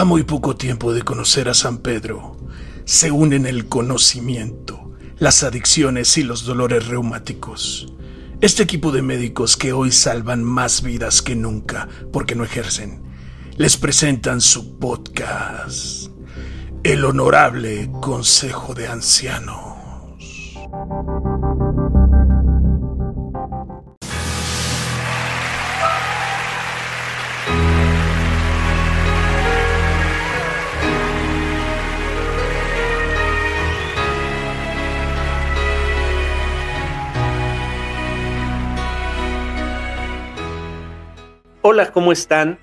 A muy poco tiempo de conocer a San Pedro, se unen el conocimiento, las adicciones y los dolores reumáticos. Este equipo de médicos que hoy salvan más vidas que nunca porque no ejercen, les presentan su podcast, El Honorable Consejo de Ancianos. Hola, ¿cómo están?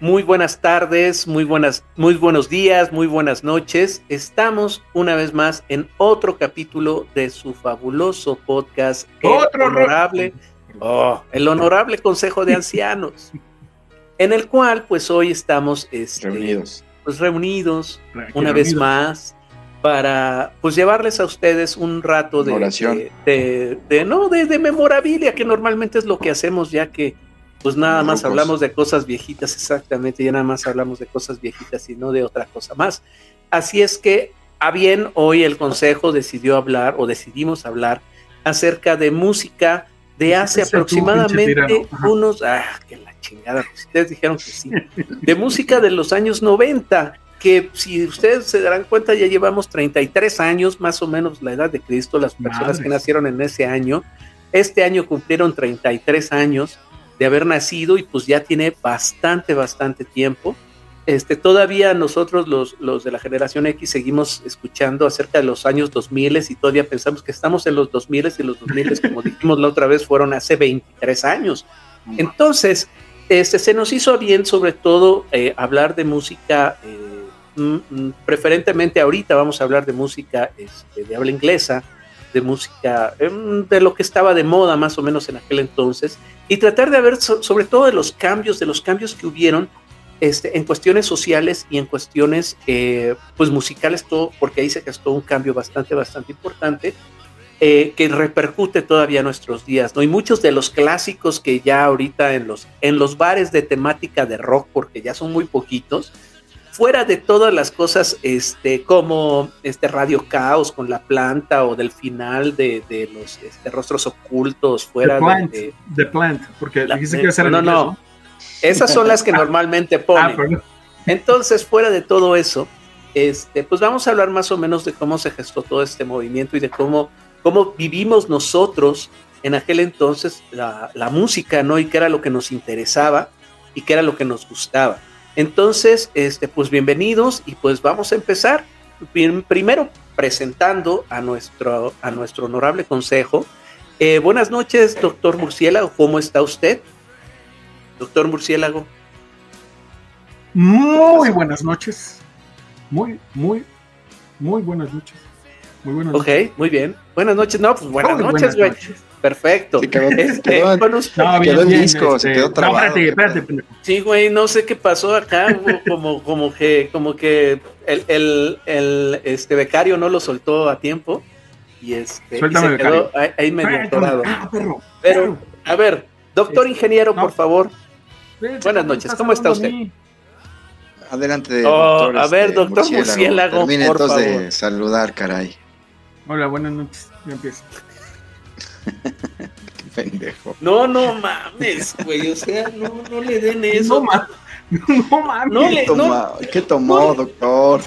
Muy buenas tardes, muy buenas, muy buenos días, muy buenas noches. Estamos una vez más en otro capítulo de su fabuloso podcast, otro el honorable, oh, el honorable Consejo de Ancianos, en el cual, pues hoy estamos este, reunidos, pues reunidos una vez más para pues llevarles a ustedes un rato de, Oración. de, de, no de, de memorabilia que normalmente es lo que hacemos ya que pues nada más hablamos de cosas viejitas, exactamente, ya nada más hablamos de cosas viejitas y no de otra cosa más. Así es que, a bien, hoy el Consejo decidió hablar, o decidimos hablar, acerca de música de hace aproximadamente unos, ah, que la chingada, pues ustedes dijeron que sí, de música de los años 90, que si ustedes se darán cuenta ya llevamos 33 años, más o menos la edad de Cristo, las personas Madre. que nacieron en ese año, este año cumplieron 33 años, de haber nacido y pues ya tiene bastante, bastante tiempo. Este, todavía nosotros los, los de la generación X seguimos escuchando acerca de los años 2000 y todavía pensamos que estamos en los 2000 y los 2000 como dijimos la otra vez fueron hace 23 años. Entonces, este, se nos hizo bien sobre todo eh, hablar de música, eh, mm, preferentemente ahorita vamos a hablar de música este, de habla inglesa, de música, de lo que estaba de moda más o menos en aquel entonces, y tratar de ver so, sobre todo de los cambios, de los cambios que hubieron este, en cuestiones sociales y en cuestiones eh, pues musicales, todo, porque ahí se gestó un cambio bastante, bastante importante. Eh, que repercute todavía en nuestros días, ¿no? Y muchos de los clásicos que ya ahorita en los, en los bares de temática de rock, porque ya son muy poquitos, fuera de todas las cosas, este, como este Radio Caos con la planta o del final de, de los este, rostros ocultos, fuera The Plant, de, The Plant porque la, dijiste que iba a ser No, no, no. Esas son las que normalmente ponen. Ah, Entonces, fuera de todo eso, este, pues vamos a hablar más o menos de cómo se gestó todo este movimiento y de cómo, cómo vivimos nosotros en aquel entonces la, la música, ¿no? Y qué era lo que nos interesaba y qué era lo que nos gustaba. Entonces, este, pues bienvenidos y pues vamos a empezar. Primero presentando a nuestro, a nuestro honorable consejo. Eh, buenas noches, doctor Murciélago, ¿cómo está usted? Doctor Murciélago. Muy buenas noches. Muy, muy, muy buenas noches. Muy buenas noches. Ok, muy bien. Buenas noches. No, pues buenas muy noches, güey. Perfecto. Sí, quedó, este, quedó, bueno, no, quedó el disco, este, se quedó trabado. No, espérate, espérate. Sí, güey, no sé qué pasó acá, como, como que, como que el, el, el, este becario no lo soltó a tiempo y este Suéltame, y se quedó ahí, ahí medio atorado. Ah, perro, Pero, a ver, doctor ingeniero, no. por favor. Buenas noches, ¿cómo está usted? Adelante, oh, doctor, a ver, este, doctor Murciélago, Murciélago por entonces favor. de saludar, caray. Hola, buenas noches. Ya empiezo. Qué pendejo. No, no mames, güey. O sea, no, no le den eso. No, ma no mames. No le, ¿Qué, toma, no, ¿Qué tomó, doctor?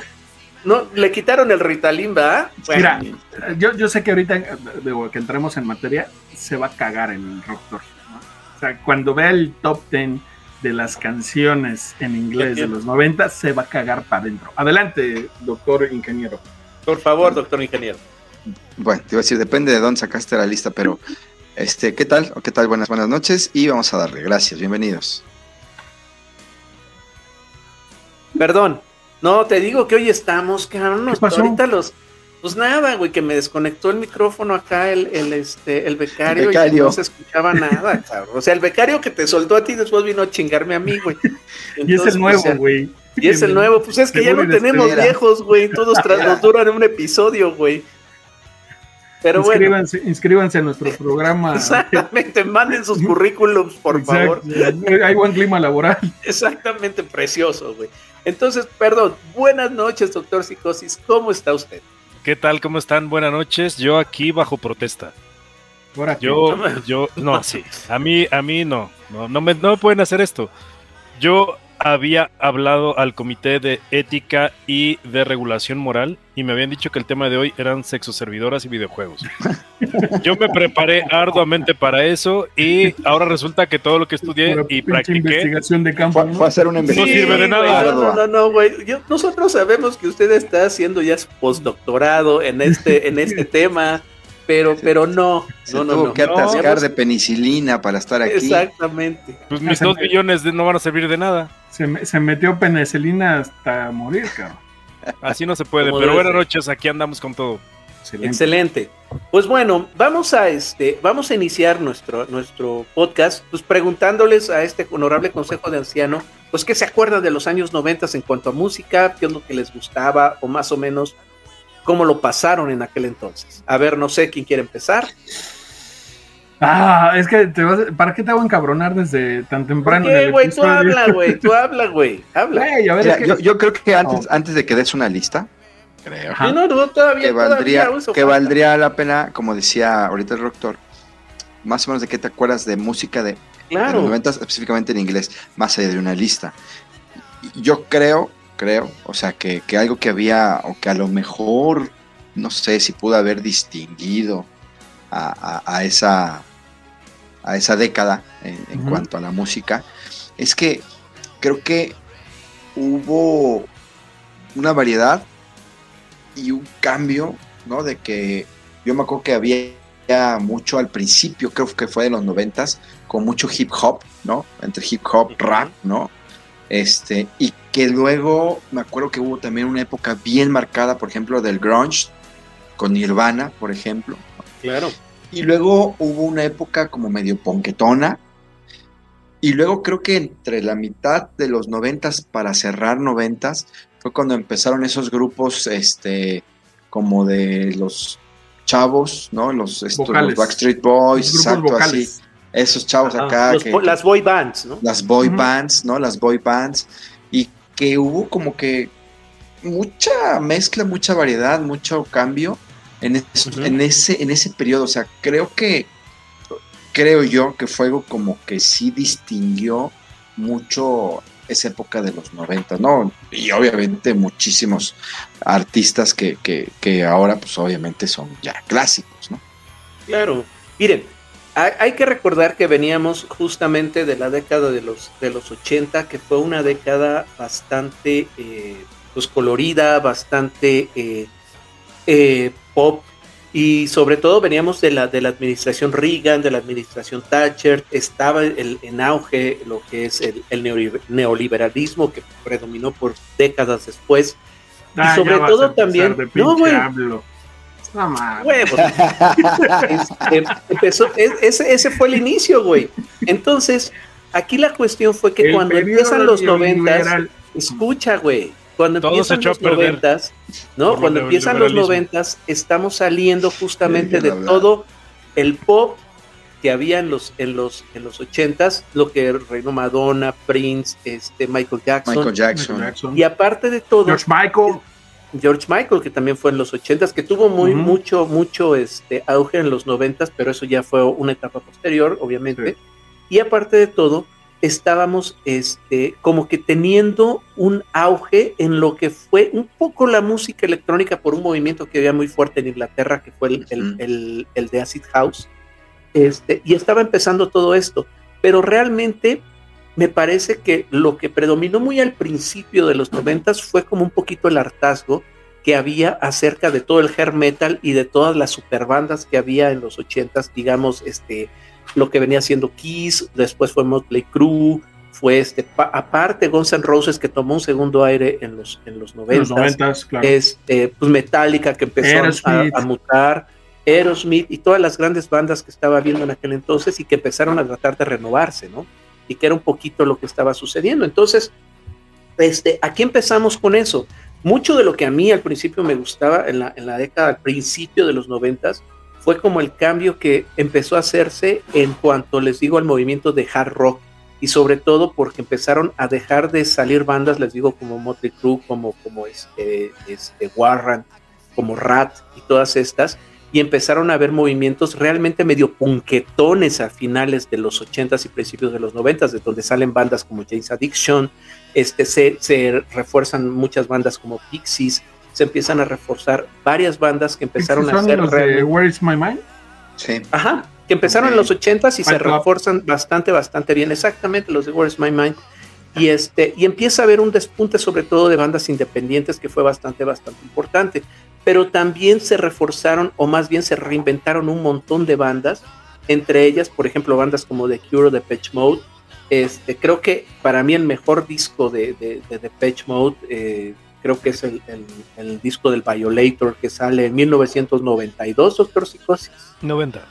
No, le quitaron el Ritalin, ¿verdad? Bueno. Mira, yo, yo sé que ahorita digo, que entremos en materia, se va a cagar el doctor. ¿no? O sea, cuando vea el top 10 de las canciones en inglés de los 90, se va a cagar para adentro. Adelante, doctor ingeniero. Por favor, doctor ingeniero. Bueno, te iba a decir, depende de dónde sacaste la lista, pero este, ¿qué tal? ¿Qué tal? Buenas, buenas noches y vamos a darle. Gracias, bienvenidos. Perdón, no, te digo que hoy estamos, cabrón, ahorita los, pues nada, güey, que me desconectó el micrófono acá el, el este, el becario, el becario. y no se escuchaba nada, cabrón. O sea, el becario que te soltó a ti después vino a chingarme a mí, güey. Entonces, y es el nuevo, güey. O sea, y es el nuevo, pues es que ya no tenemos espera. viejos, güey, todos tras nos duran un episodio, güey. Pero inscríbanse, bueno. inscríbanse a nuestro programa. Exactamente, manden sus currículums, por Exacto. favor. Hay buen clima laboral. Exactamente, precioso, güey. Entonces, perdón, buenas noches, doctor Psicosis, ¿cómo está usted? ¿Qué tal? ¿Cómo están? Buenas noches. Yo aquí bajo protesta. Yo, yo, no, sí. A mí, a mí no. No, no me, no me pueden hacer esto. Yo había hablado al Comité de Ética y de Regulación Moral y me habían dicho que el tema de hoy eran sexoservidoras y videojuegos. Yo me preparé arduamente para eso y ahora resulta que todo lo que estudié y practiqué investigación de campo fue, a hacer una investigación. no sirve de nada. no, no, no, güey. nosotros sabemos que usted está haciendo ya postdoctorado en este, en este tema. Pero, pero no, Se no, tuvo que atascar de penicilina para estar aquí. Exactamente. Pues mis dos millones no van a servir de nada. Se, se metió penicilina hasta morir, cabrón. Así no se puede, pero buenas noches, aquí andamos con todo. Excelente. Pues bueno, vamos a este, vamos a iniciar nuestro, nuestro podcast, pues preguntándoles a este honorable consejo de anciano, pues qué se acuerdan de los años 90 en cuanto a música, qué es lo que les gustaba, o más o menos cómo lo pasaron en aquel entonces. A ver, no sé quién quiere empezar. Ah, es que te vas, ¿para qué te hago encabronar desde tan temprano? ¿Por qué, güey? Tú habla, güey, tú habla, güey, habla. yo, creo que antes, antes de que des una lista, creo no, no, todavía, que valdría, que valdría la pena, como decía ahorita el doctor, más o menos de qué te acuerdas de música de, claro. los 90, específicamente en inglés, más allá de una lista. Yo creo creo. O sea, que, algo que había, o que a lo mejor, no sé si pudo haber distinguido a, esa, a esa década en, cuanto a la música, es que creo que hubo una variedad y un cambio, ¿no? De que yo me acuerdo que había mucho al principio, creo que fue de los noventas, con mucho hip hop, ¿no? Entre hip hop, rap, ¿no? Este, y que luego me acuerdo que hubo también una época bien marcada, por ejemplo, del grunge, con Nirvana, por ejemplo. Claro. Y luego hubo una época como medio ponquetona. Y luego creo que entre la mitad de los noventas para cerrar noventas fue cuando empezaron esos grupos, este, como de los chavos, ¿no? Los, Backstreet Boys, exacto, así esos chavos acá. las boy bands, ¿no? Las boy bands, ¿no? Las boy bands. Que hubo como que mucha mezcla, mucha variedad, mucho cambio en, en, ese, en ese periodo. O sea, creo que, creo yo que fue algo como que sí distinguió mucho esa época de los 90, ¿no? Y obviamente muchísimos artistas que, que, que ahora pues obviamente son ya clásicos, ¿no? Claro. Miren, hay que recordar que veníamos justamente de la década de los, de los 80, que fue una década bastante eh, pues colorida, bastante eh, eh, pop, y sobre todo veníamos de la, de la administración Reagan, de la administración Thatcher, estaba en auge lo que es el, neoliberalismo que predominó por décadas después. y ah, sobre todo también... No, Huevos. Este, empezó, ese, ese fue el inicio, güey. Entonces, aquí la cuestión fue que cuando empiezan los noventas, escucha, güey, cuando empiezan los noventas, ¿no? Cuando empiezan los noventas, estamos saliendo justamente de todo el pop que había en los en los en los ochentas, lo que reinó Madonna, Prince, este Michael Jackson, Michael Jackson. y aparte de todo, George Michael, George Michael, que también fue en los ochentas, que tuvo muy, mucho, mucho este, auge en los noventas, pero eso ya fue una etapa posterior, obviamente. Y aparte de todo, estábamos este, como que teniendo un auge en lo que fue un poco la música electrónica por un movimiento que había muy fuerte en Inglaterra, que fue el, el de Acid House. Este, y estaba empezando todo esto, pero realmente me parece que lo que predominó muy al principio de los noventas fue como un poquito el hartazgo que había acerca de todo el hair metal y de todas las superbandas que había en los ochentas, digamos, este, lo que venía siendo Kiss, después fue Motley Crue, fue este, aparte Guns N' Roses que tomó un segundo aire en los, en los noventas, este, pues Metallica que empezó a, a, mutar, Aerosmith y todas las grandes bandas que estaba viendo en aquel entonces y que empezaron a tratar de renovarse, ¿no? Y que era un poquito lo que estaba sucediendo. Entonces, este, aquí empezamos con eso. Mucho de lo que a mí al principio me gustaba en la, en la década, al principio de los noventas, fue como el cambio que empezó a hacerse en cuanto, les digo, al movimiento de hard rock y sobre todo porque empezaron a dejar de salir bandas, les digo, como Motley Crue, como, como este, este Warren, como Rat y todas estas, y empezaron a haber movimientos realmente medio punquetones a finales de los 80s y principios de los 90s, de donde salen bandas como James Addiction, este, se, se refuerzan muchas bandas como Pixies, se empiezan a reforzar varias bandas que empezaron a hacer... Los de Where is My Mind? Sí. Ajá, que empezaron en los 80s y se refuerzan bastante, bastante bien. Exactamente, los de Where is My Mind. Y, este, y empieza a haber un despunte sobre todo de bandas independientes que fue bastante, bastante importante pero también se reforzaron o más bien se reinventaron un montón de bandas, entre ellas, por ejemplo, bandas como The Cure o The Patch Mode. Este, creo que para mí el mejor disco de, de, de Patch Mode, eh, creo que es el, el, disco del Violator que sale en 1992, doctor Psicosis. 90.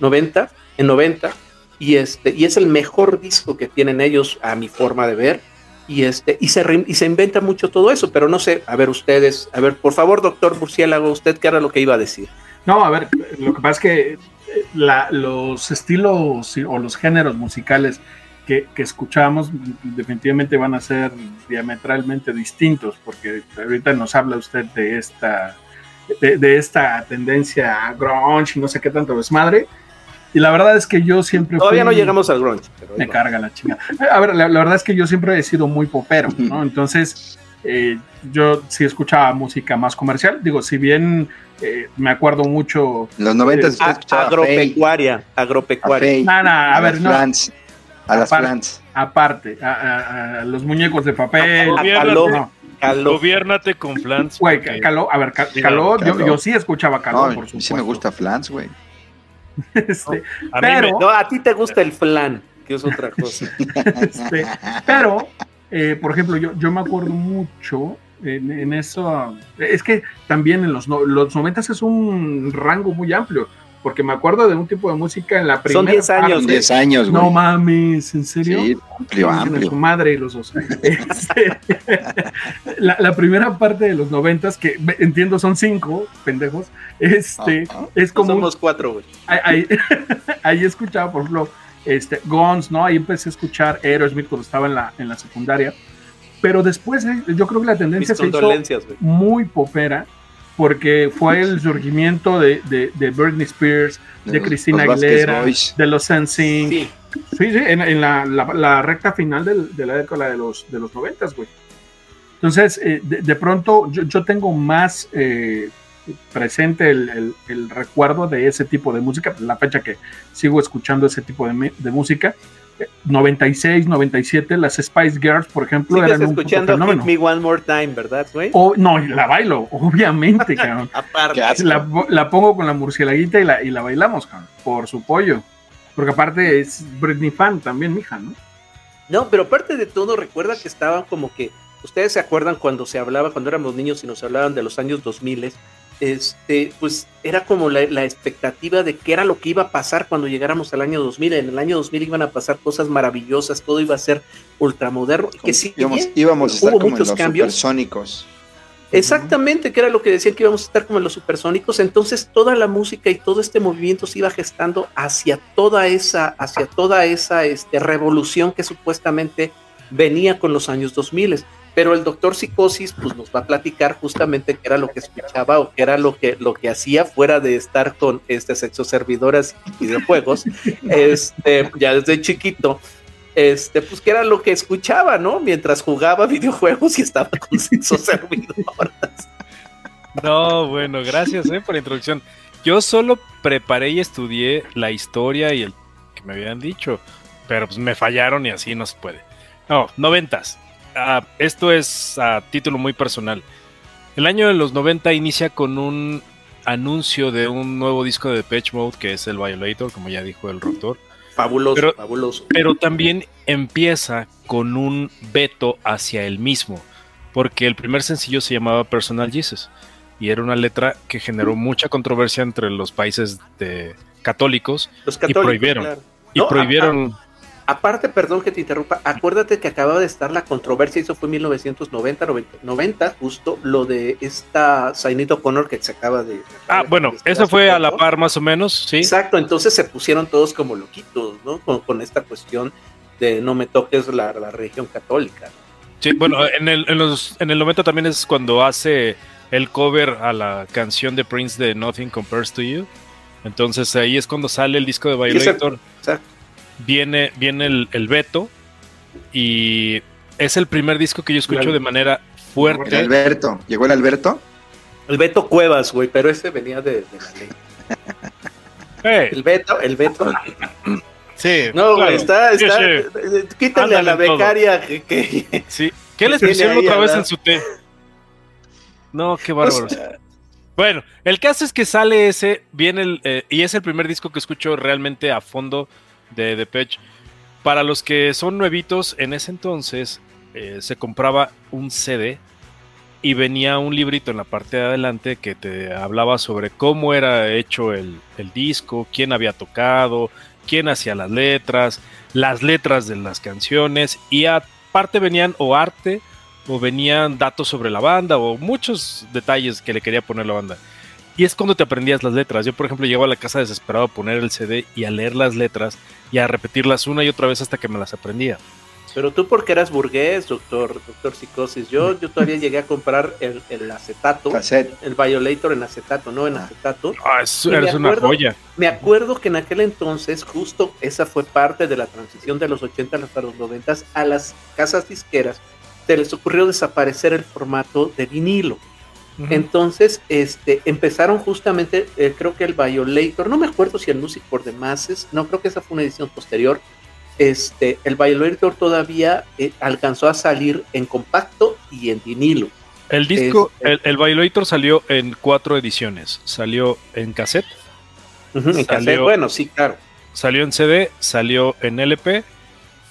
90, en 90. Y, este, y es el mejor disco que tienen ellos a mi forma de ver y este y se y se inventa mucho todo eso, pero no sé, a ver ustedes, a ver, por favor, doctor Murciélago, usted qué era lo que iba a decir. No, a ver, lo que pasa es que eh, los estilos o los géneros musicales que, que escuchamos definitivamente van a ser diametralmente distintos, porque ahorita nos habla usted de esta de, de esta tendencia a grunge y no sé qué tanto desmadre, y la verdad es que yo siempre. Todavía no llegamos al grunge. me carga la chingada. A ver, la, verdad es que yo siempre he sido muy popero, ¿no? Entonces, eh, yo sí escuchaba música más comercial. Digo, si bien eh, me acuerdo mucho. Los 90 eh, agropecuaria. Agropecuaria. A, ver, no. a las plants. Aparte, a, los muñecos de papel. Gobiernate con Flans. Güey, caló, a ver, caló, yo, sí escuchaba caló, por supuesto. Sí me gusta Flans, güey. Este, pero, no, a ti te gusta el flan, que es otra cosa. Este, pero, eh, por ejemplo, yo, yo me acuerdo mucho en, eso. Es que también en los, los 90 es un rango muy amplio. Porque me acuerdo de un tipo de música en la primera. Son 10 años. 10 años, güey. No mames, ¿en serio? Sí, amplio, amplio. Su madre y los dos. Este, la, la, primera parte de los 90 que entiendo son 5, pendejos, este, es como. Somos cuatro, güey. Ahí, ahí, escuchaba, por ejemplo, este, Guns, ¿no? Ahí empecé a escuchar Aerosmith cuando estaba en la, en la secundaria. Pero después, eh, yo creo que la tendencia se hizo muy popera, porque fue el surgimiento de, de, de Britney Spears, de, Cristina Aguilera, de los Sensing. Sí. Sí, en, la, la, recta final de la década de los, de los 90, güey. Entonces, eh, de, pronto, yo, yo tengo más eh, presente el, recuerdo de ese tipo de música, la fecha que sigo escuchando ese tipo de, de música. 96, 97, las Spice Girls, por ejemplo, Sigues eran escuchando Hit Me One More Time, ¿verdad, güey? no, la bailo, obviamente, cabrón. la, la, pongo con la murcielaguita y la, y la bailamos, cabrón, por su pollo. Porque aparte es Britney fan también, mija, ¿no? No, pero aparte de todo, recuerda que estaban como que, ustedes se acuerdan cuando se hablaba, cuando éramos niños y nos hablaban de los años 2000, este, pues era como la, expectativa de qué era lo que iba a pasar cuando llegáramos al año 2000. En el año 2000 iban a pasar cosas maravillosas, todo iba a ser ultramoderno. Que sí, íbamos, a estar como los supersónicos. Exactamente, que era lo que decían que íbamos a estar como en los supersónicos. Entonces toda la música y todo este movimiento se iba gestando hacia toda esa, hacia toda esa este, revolución que supuestamente venía con los años 2000 pero el doctor Psicosis pues nos va a platicar justamente qué era lo que escuchaba o qué era lo que, lo que hacía fuera de estar con este sexo servidoras y videojuegos, este, ya desde chiquito, este, pues qué era lo que escuchaba, ¿no? Mientras jugaba videojuegos y estaba con sexo servidoras. No, bueno, gracias eh, por la introducción. Yo solo preparé y estudié la historia y el que me habían dicho, pero pues me fallaron y así no se puede. No, noventas. Ah, esto es a título muy personal. El año de los 90 inicia con un anuncio de un nuevo disco de Patch Mode que es el Violator, como ya dijo el doctor. Fabuloso, pero, fabuloso. Pero también empieza con un veto hacia el mismo, porque el primer sencillo se llamaba Personal Jesus y era una letra que generó mucha controversia entre los países de católicos, y prohibieron y prohibieron Aparte, perdón que te interrumpa, acuérdate que acababa de estar la controversia, eso fue en 1990, 90, justo lo de esta Sainito Connor que se acaba de... Ah, bueno, eso fue a la par más o menos, sí. Exacto, entonces se pusieron todos como loquitos, ¿no? Con, esta cuestión de No me toques la, la religión católica. Sí, bueno, en el, en, los, en el 90 también es cuando hace el cover a la canción de Prince de Nothing Compares to You. Entonces ahí es cuando sale el disco de Violator. Viene, viene el, el Beto y es el primer disco que yo escucho de manera fuerte. El Alberto, ¿llegó el Alberto? El Beto Cuevas, güey, pero ese venía de, la ley. El Beto, el Beto. Sí. No, güey, está, está. Quítale a la becaria que, Sí. ¿Qué les pusieron otra vez en su té? No, qué bárbaro. bueno, el caso es que sale ese, viene el, eh, y es el primer disco que escucho realmente a fondo de Depeche. Para los que son nuevitos, en ese entonces eh, se compraba un CD y venía un librito en la parte de adelante que te hablaba sobre cómo era hecho el, disco, quién había tocado, quién hacía las letras, las letras de las canciones y aparte venían o arte o venían datos sobre la banda o muchos detalles que le quería poner la banda. Y es cuando te aprendías las letras. Yo, por ejemplo, llego a la casa desesperado a poner el CD y a leer las letras y a repetirlas una y otra vez hasta que me las aprendía. Pero tú porque eras burgués, doctor, doctor Psicosis. Yo, yo todavía llegué a comprar el, el acetato, el Violator en acetato, no en ah. acetato. Ah, eres una joya. Me acuerdo que en aquel entonces, justo esa fue parte de la transición de los 80 hasta los 90 a las casas disqueras, se les ocurrió desaparecer el formato de vinilo. Entonces, este, empezaron justamente, eh, creo que el Violator, no me acuerdo si el Music for the Masses, no creo que esa fue una edición posterior, este, el Violator todavía eh, alcanzó a salir en compacto y en vinilo. El disco, el, el, Violator salió en cuatro ediciones. Salió en cassette. en cassette, bueno, sí, claro. Salió en CD, salió en LP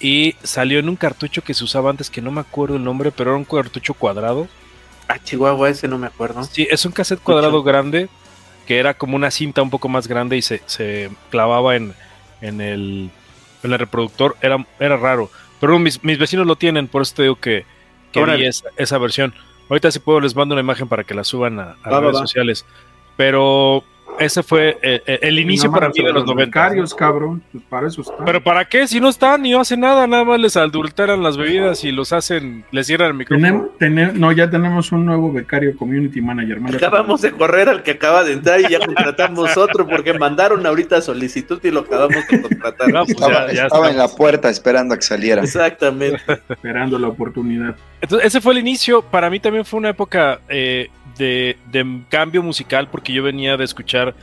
y salió en un cartucho que se usaba antes, que no me acuerdo el nombre, pero era un cartucho cuadrado. Ah, Chihuahua, ese no me acuerdo. Sí, es un cassette cuadrado grande que era como una cinta un poco más grande y se, se clavaba en, en el en el reproductor era, era raro. Pero mis, mis vecinos lo tienen, por eso te digo que, que esa, versión. Ahorita si puedo les mando una imagen para que la suban a, redes sociales. Pero ese fue eh, eh, el inicio para mí de los 90. cabrón, pues para eso Pero ¿para qué? Si no están y no hacen nada, nada más les adulteran las bebidas y los hacen, les cierran el micrófono. no, ya tenemos un nuevo becario community manager. Acabamos de correr al que acaba de entrar y ya contratamos otro porque mandaron ahorita solicitud y lo acabamos de contratar. Pues estaba, en la puerta esperando a que saliera. Exactamente. esperando la oportunidad. Entonces, ese fue el inicio. Para mí también fue una época eh, de, cambio musical porque yo venía de escuchar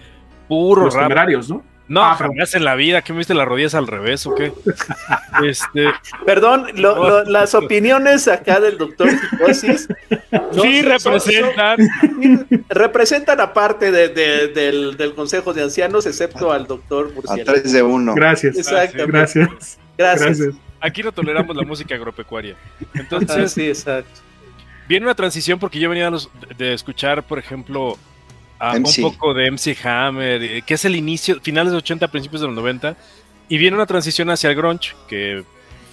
puro Los rap. ¿no? No, ah, jamás en la vida, ¿qué me viste las rodillas al revés o qué? este, Perdón, las opiniones acá del doctor Psicosis sí representan. representan aparte de, del, del, Consejo de Ancianos, excepto al doctor A tres de uno. Gracias. Gracias. Gracias. Aquí no toleramos la música agropecuaria. Entonces, sí, exacto viene una transición porque yo venía de escuchar, por ejemplo, a un poco de MC Hammer, eh, que es el inicio, finales de 80, principios de los 90, y viene una transición hacia el grunge, que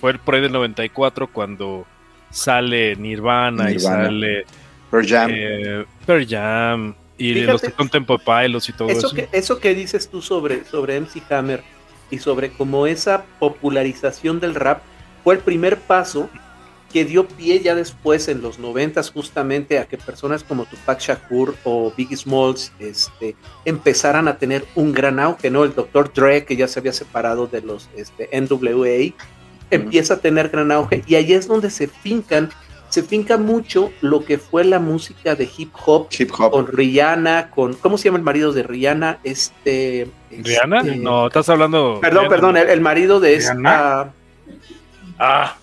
fue por ahí del 94 cuando sale Nirvana, y sale Pearl Jam, eh, Pearl Jam y los Contempo Pilots y todo eso. Eso. que, eso que dices tú sobre, sobre MC Hammer y sobre cómo esa popularización del rap fue el primer paso que dio pie ya después en los noventas justamente a que personas como Tupac Shakur o Biggie Smalls este, empezaran a tener un gran auge, ¿no? El Dr. Dre, que ya se había separado de los este, NWA, empieza a tener gran auge y ahí es donde se fincan, se finca mucho lo que fue la música de hip hop, hip -hop. con Rihanna, con, ¿cómo se llama el marido de Rihanna? Este... ¿Rihanna? Este, no, estás hablando... Perdón, perdón, el, marido de esta... Ah,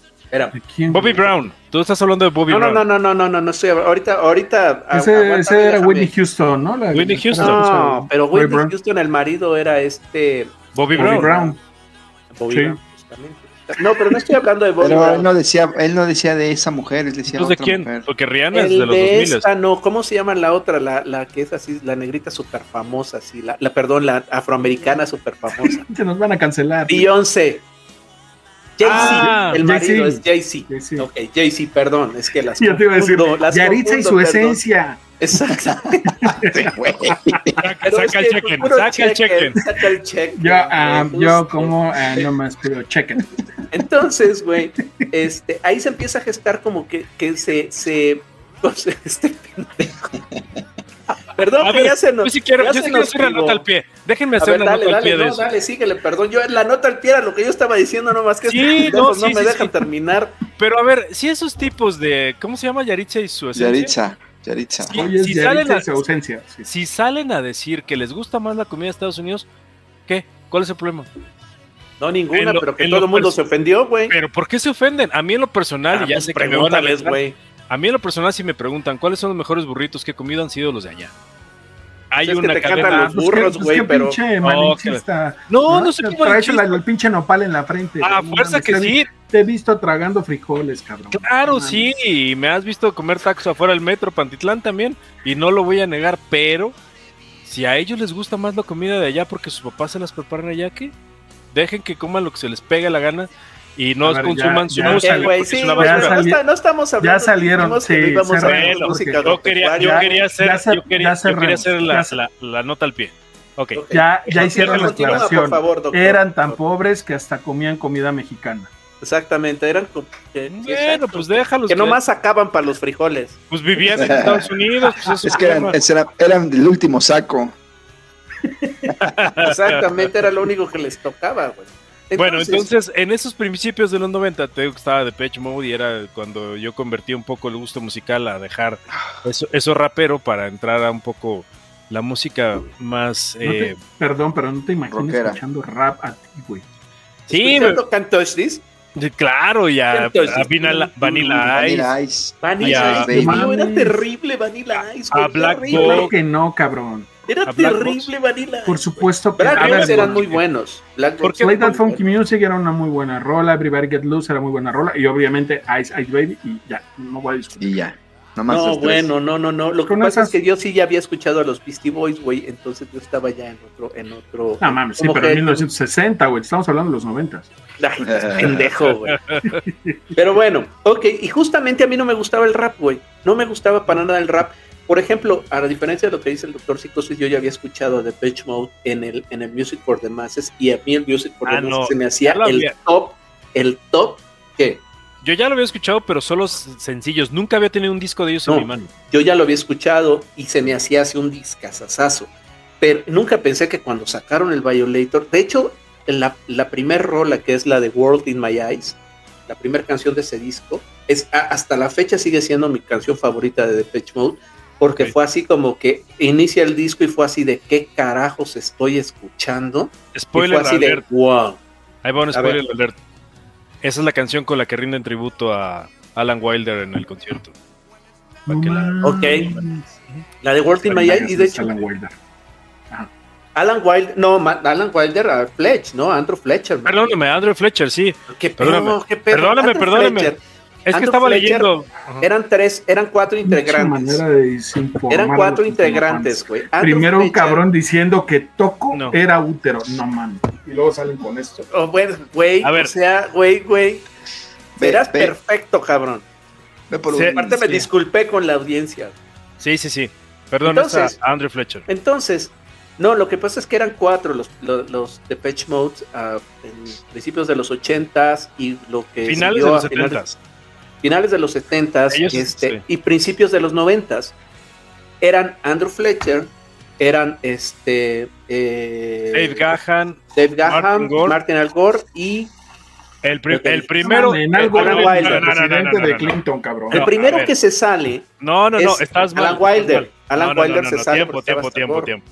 Bobby Brown. Tú estás hablando de Bobby no, Brown. No, no, no, no, no, no estoy. Ahorita, ahorita. Ese, era Whitney Houston, ¿no? Whitney Houston. No, pero Whitney Houston, el marido era este. Bobby, Brown. Bobby Brown. No, pero no estoy hablando de Bobby pero Brown. Él no decía, él no decía de esa mujer, él decía de quién? Porque Rihanna es de los de 2000. Esta, no, ¿cómo se llama la otra? La, la que es así, la negrita súper famosa, así, la, la, perdón, la afroamericana súper famosa. Se nos van a cancelar. Beyoncé. Jay-Z, ah, el marido es Jay-Z. Ok, Jay-Z, perdón, es que las Yo te iba a decir, Yaritza y su esencia. Exactamente. saca, el chequen, saca el chequen. Saca el chequen. Yo, um, yo como uh, no más pido chequen. Entonces, güey, este, ahí se empieza a gestar como que, que se, se, este pendejo. Perdón, que ya se nos. Yo sí quiero, yo sí quiero hacer la nota al pie. Déjenme hacer la nota al pie. No, dale, síguele, perdón. Yo la nota al pie era lo que yo estaba diciendo, nomás que sí, no, no me dejan terminar. Pero a ver, si esos tipos de. ¿Cómo se llama Yaritza y su esencia? Yaritza. Yaritza. si, salen a, ausencia, si salen a decir que les gusta más la comida de Estados Unidos, ¿qué? ¿Cuál es el problema? No, ninguna, pero que todo el mundo se ofendió, güey. Pero ¿por qué se ofenden? A mí en lo personal, y ya pues sé que me van a güey. A mí en lo personal, si me preguntan cuáles son los mejores burritos que he comido, han sido los de allá. Hay una que te cadena. los burros, güey, pero. Pinche no, no, no, sé qué Traes el pinche nopal en la frente. Ah, fuerza que sí. Te he visto tragando frijoles, cabrón. Claro, sí. Y me has visto comer tacos afuera del metro Pantitlán también. Y no lo voy a negar, pero si a ellos les gusta más la comida de allá porque sus papás se las preparan allá, ¿qué? Dejen que coman lo que se les pega la gana y no consuman su música. no, estamos hablando ya salieron. Sí, yo quería, yo quería hacer, yo quería, hacer la, la, nota al pie. Okay. Ya, ya hicieron la aclaración. Eran tan pobres que hasta comían comida mexicana. Exactamente, eran bueno, pues déjalos. Que, nomás sacaban para los frijoles. Pues vivían en Estados Unidos. Pues es que eran, eran, eran, el último saco. Exactamente, era lo único que les tocaba, güey bueno, entonces en esos principios de los 90 te estaba de Pitch Mode y era cuando yo convertí un poco el gusto musical a dejar eso, eso rapero para entrar a un poco la música más... Eh, perdón, pero no te imaginas escuchando rap a ti, güey. Sí, me, Claro, ya Vanilla, Vanilla Ice. Vanilla Ice. Era terrible Vanilla Ice. A Black Claro que no, cabrón. Era terrible Vanilla. Por supuesto que Black eran muy buenos. Black Porque Slade Funky Music era una muy buena rola, Everybody Get Loose era muy buena rola y obviamente Ice Ice Baby y ya, no voy a discutir. Y ya. No, bueno, no, no, no. Lo que pasa es que yo sí ya había escuchado a los Beastie Boys, güey, entonces yo estaba ya en otro, en otro. No mames, sí, pero en 1960, güey, estamos hablando de los 90. pendejo, güey. Pero bueno, ok, y justamente a mí no me gustaba el rap, güey. No me gustaba para nada el rap. Por ejemplo, a diferencia de lo que dice el doctor Psicosis, yo ya había escuchado de Pitch Mode en el, en el Music for the Masses y a mí el Music for the ah, Masses se me hacía el top, el top que... Yo ya lo había escuchado, pero solo sencillos. Nunca había tenido un disco de ellos en mi mano. Yo ya lo había escuchado y se me hacía así un discazazazo. Pero nunca pensé que cuando sacaron el Violator, de hecho, la, la primer rola que es la de World in My Eyes, la primera canción de ese disco, es hasta la fecha sigue siendo mi canción favorita de Pitch Mode porque fue así como que inicia el disco y fue así de qué carajos estoy escuchando. Spoiler fue así alert. De, wow. Ahí va un spoiler alert. Esa es la canción con la que rinden tributo a Alan Wilder en el concierto. la... Ok. La de World in My Eyes y de hecho. Alan Wilder. Alan Wilder, no, Alan Wilder, a Fletch, ¿no? Andrew Fletcher. Perdóname, Andrew Fletcher, sí. ¿Qué perdóname, qué perdóname, perdóname. Es que estaba leyendo. Eran tres, eran cuatro integrantes. eran cuatro integrantes, güey. Primero un cabrón diciendo que Toco era útero. No mames. Y luego salen con esto. Oh, bueno, güey. O sea, güey, güey. Verás perfecto, cabrón. Aparte me disculpé con la audiencia. Sí, sí, sí. Perdón, entonces, a Andrew Fletcher. Entonces, no, lo que pasa es que eran cuatro los, los, los de Patch Mode uh, en principios de los ochentas y lo que finales de los setentas finales de los 70 este, y principios de los 90 eran Andrew Fletcher, eran este eh, Dave Gahan, Dave Gahan, Martin, Al Gore y el, el primero el, presidente de Clinton, cabrón. El primero que se sale No, no, no, estás Alan Wilder. Alan Wilder se sale tiempo, tiempo, tiempo, tiempo.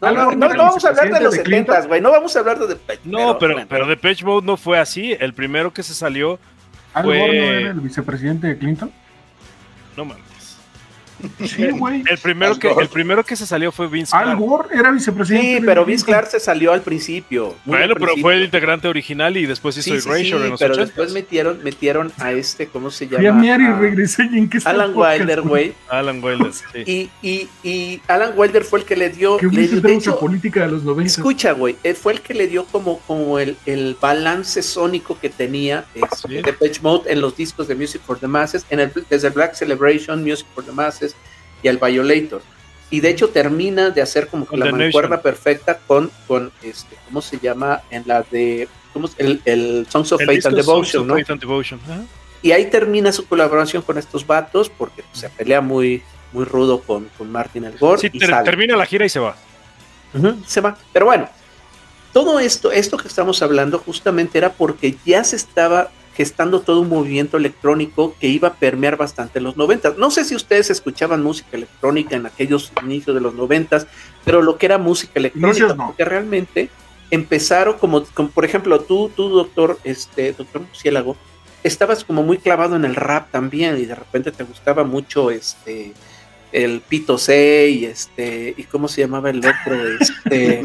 No, no, no, vamos a hablar de los 70, güey. No vamos a hablar de Depeche No, pero, pero Depeche Mode no fue así. El primero que se salió ¿Al Gore no era el vicepresidente de Clinton? No mames. Sí, güey. El primero, que, el primero que se salió fue Vince Clark. Al Gore era vicepresidente. Sí, pero Vince Clark se salió al principio. Bueno, pero fue el integrante original y después hizo sí, sí, Erasure en los pero después metieron, metieron a este, ¿cómo se llama? Y a Mary regresé en que Alan Wilder, güey. Alan Wilder, sí. Y, y, y Alan Wilder fue el que le dio... Que le, de hecho, política de los 90. Escucha, güey, él fue el que le dio como, como el, el balance sónico que tenía este, de Pitch Mode en los discos de Music for the Masses, en el, desde Black Celebration, Music for the Masses, y al Violator. y de hecho termina de hacer como que la mancuerna perfecta con, con este, ¿cómo se llama? En la de, ¿cómo, el, el Songs of Faith and Devotion, ¿no? Y ahí termina su colaboración con estos vatos porque se pelea muy, muy rudo con, con Martin el Gore. Sí, termina la gira y se va. se va. Pero bueno, todo esto, esto que estamos hablando justamente era porque ya se estaba gestando todo un movimiento electrónico que iba a permear bastante en los noventas. No sé si ustedes escuchaban música electrónica en aquellos inicios de los noventas, pero lo que era música electrónica, porque realmente empezaron como, como, por ejemplo, tú, tú, doctor, este, doctor Murciélago, estabas como muy clavado en el rap también y de repente te gustaba mucho este el Pito C y este, y cómo se llamaba el otro, este,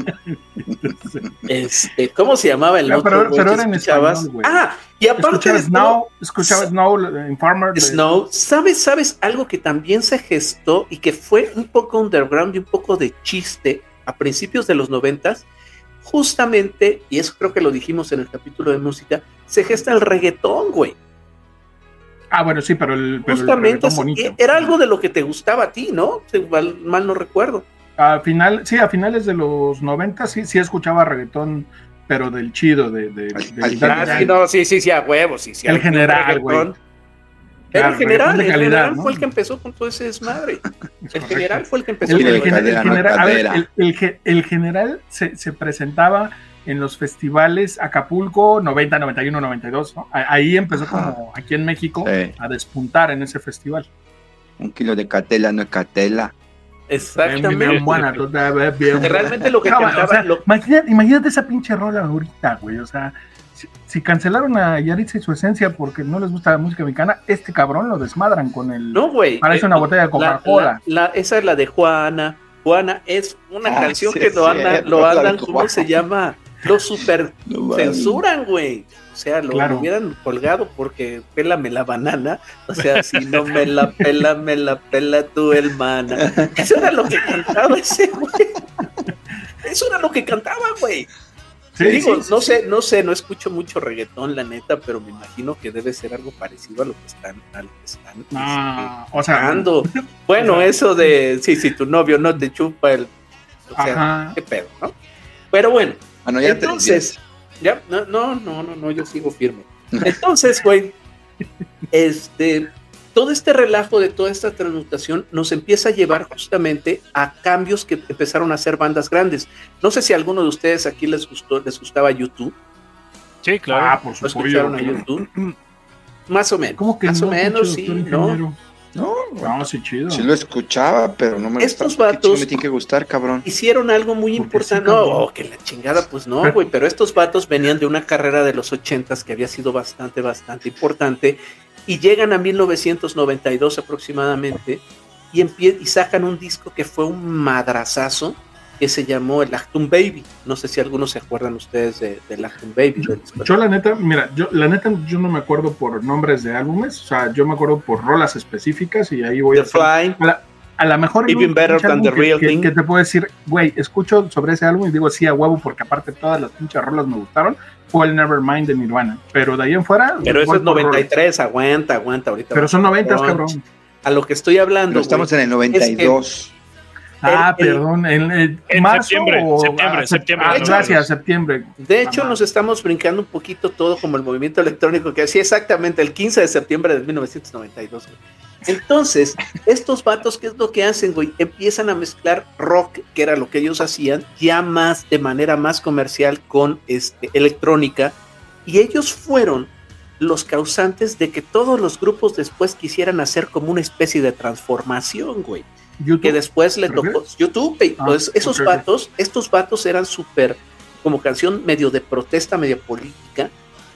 este, ¿cómo se llamaba el otro? Pero, era en español, Ah, y aparte de Snow, escuchaba Snow, Informer. Snow, ¿sabes, sabes algo que también se gestó y que fue un poco underground y un poco de chiste a principios de los noventas? Justamente, y eso creo que lo dijimos en el capítulo de música, se gesta el reggaetón, güey. Ah, bueno, sí, pero el. Justamente era algo de lo que te gustaba a ti, ¿no? Mal, mal no recuerdo. A final, sí, a finales de los 90 sí, sí escuchaba reggaetón, pero del chido, de, de, ah, sí, no, sí, sí, sí, a huevos, sí, sí. El general, güey. el general, el general fue el que empezó con todo ese desmadre. el general fue el que empezó el, con el, general, el, general se, se presentaba en los festivales Acapulco 90, 91, 92, ¿no? Ahí empezó como aquí en México a despuntar en ese festival. Un kilo de catela no es catela. Exactamente. Bien, buena, bien. Realmente lo que cantaba, imagínate, esa pinche rola ahorita, güey. O sea, si, cancelaron a Yaritza y su esencia porque no les gusta la música mexicana, este cabrón lo desmadran con el. No, güey. Parece una eh, botella de Coca-Cola. esa es la de Juana. Juana es una ah, canción que lo, andan, lo andan, ¿cómo se llama? Lo super censuran, güey. O sea, lo hubieran colgado porque pélame la banana. O sea, si no me la pela, me la pela tu hermana. Eso era lo que cantaba ese güey. Eso era lo que cantaba, güey. digo, no sé, no sé, no escucho mucho reggaetón, la neta, pero me imagino que debe ser algo parecido a lo que están, a lo que están ah, o sea, Bueno, eso de sí, si tu novio no te chupa el. O sea, qué pedo, ¿no? Pero bueno, Ah, ya Entonces, ya, no, no, no, no, yo sigo firme. Entonces, güey, este, todo este relajo de toda esta transmutación nos empieza a llevar justamente a cambios que empezaron a ser bandas grandes. No sé si a alguno de ustedes aquí les gustó, les gustaba YouTube. Sí, claro. Ah, por supuesto. escucharon a YouTube? Más o menos. ¿Cómo que más o menos, sí, ¿no? No, no, sí, chido. Sí lo escuchaba, pero no me Estos vatos me tiene que gustar, cabrón. Hicieron algo muy importante. no, que la chingada, pues no, güey. Pero estos vatos venían de una carrera de los ochentas que había sido bastante, bastante importante. Y llegan a 1992 aproximadamente y, y sacan un disco que fue un madrazazo que se llamó el Actum Baby. No sé si algunos se acuerdan ustedes de, del Actum Baby. Yo, la neta, mira, yo la neta yo no me acuerdo por nombres de álbumes, o sea, yo me acuerdo por rolas específicas y ahí voy a... Fly, a la mejor Even better than the real que, thing. Que, te puedo decir, güey, escucho sobre ese álbum y digo sí a huevo porque aparte todas las pinches rolas me gustaron. Fue el Nevermind de Nirvana. Pero de ahí en fuera. Pero eso es 93, aguanta, aguanta ahorita. Pero son 90, cabrón. A lo que estoy hablando. Pero estamos en el 92. Ah, perdón, en, marzo septiembre, septiembre, septiembre. Ah, gracias, septiembre. De hecho, nos estamos brincando un poquito todo como el movimiento electrónico que hacía exactamente el 15 de septiembre de 1992. Entonces, estos vatos, ¿qué es lo que hacen, güey? Empiezan a mezclar rock, que era lo que ellos hacían, ya más de manera más comercial con este, electrónica, y ellos fueron los causantes de que todos los grupos después quisieran hacer como una especie de transformación, güey que después le tocó YouTube. Ah, pues esos vatos, estos vatos eran súper como canción medio de protesta, medio política,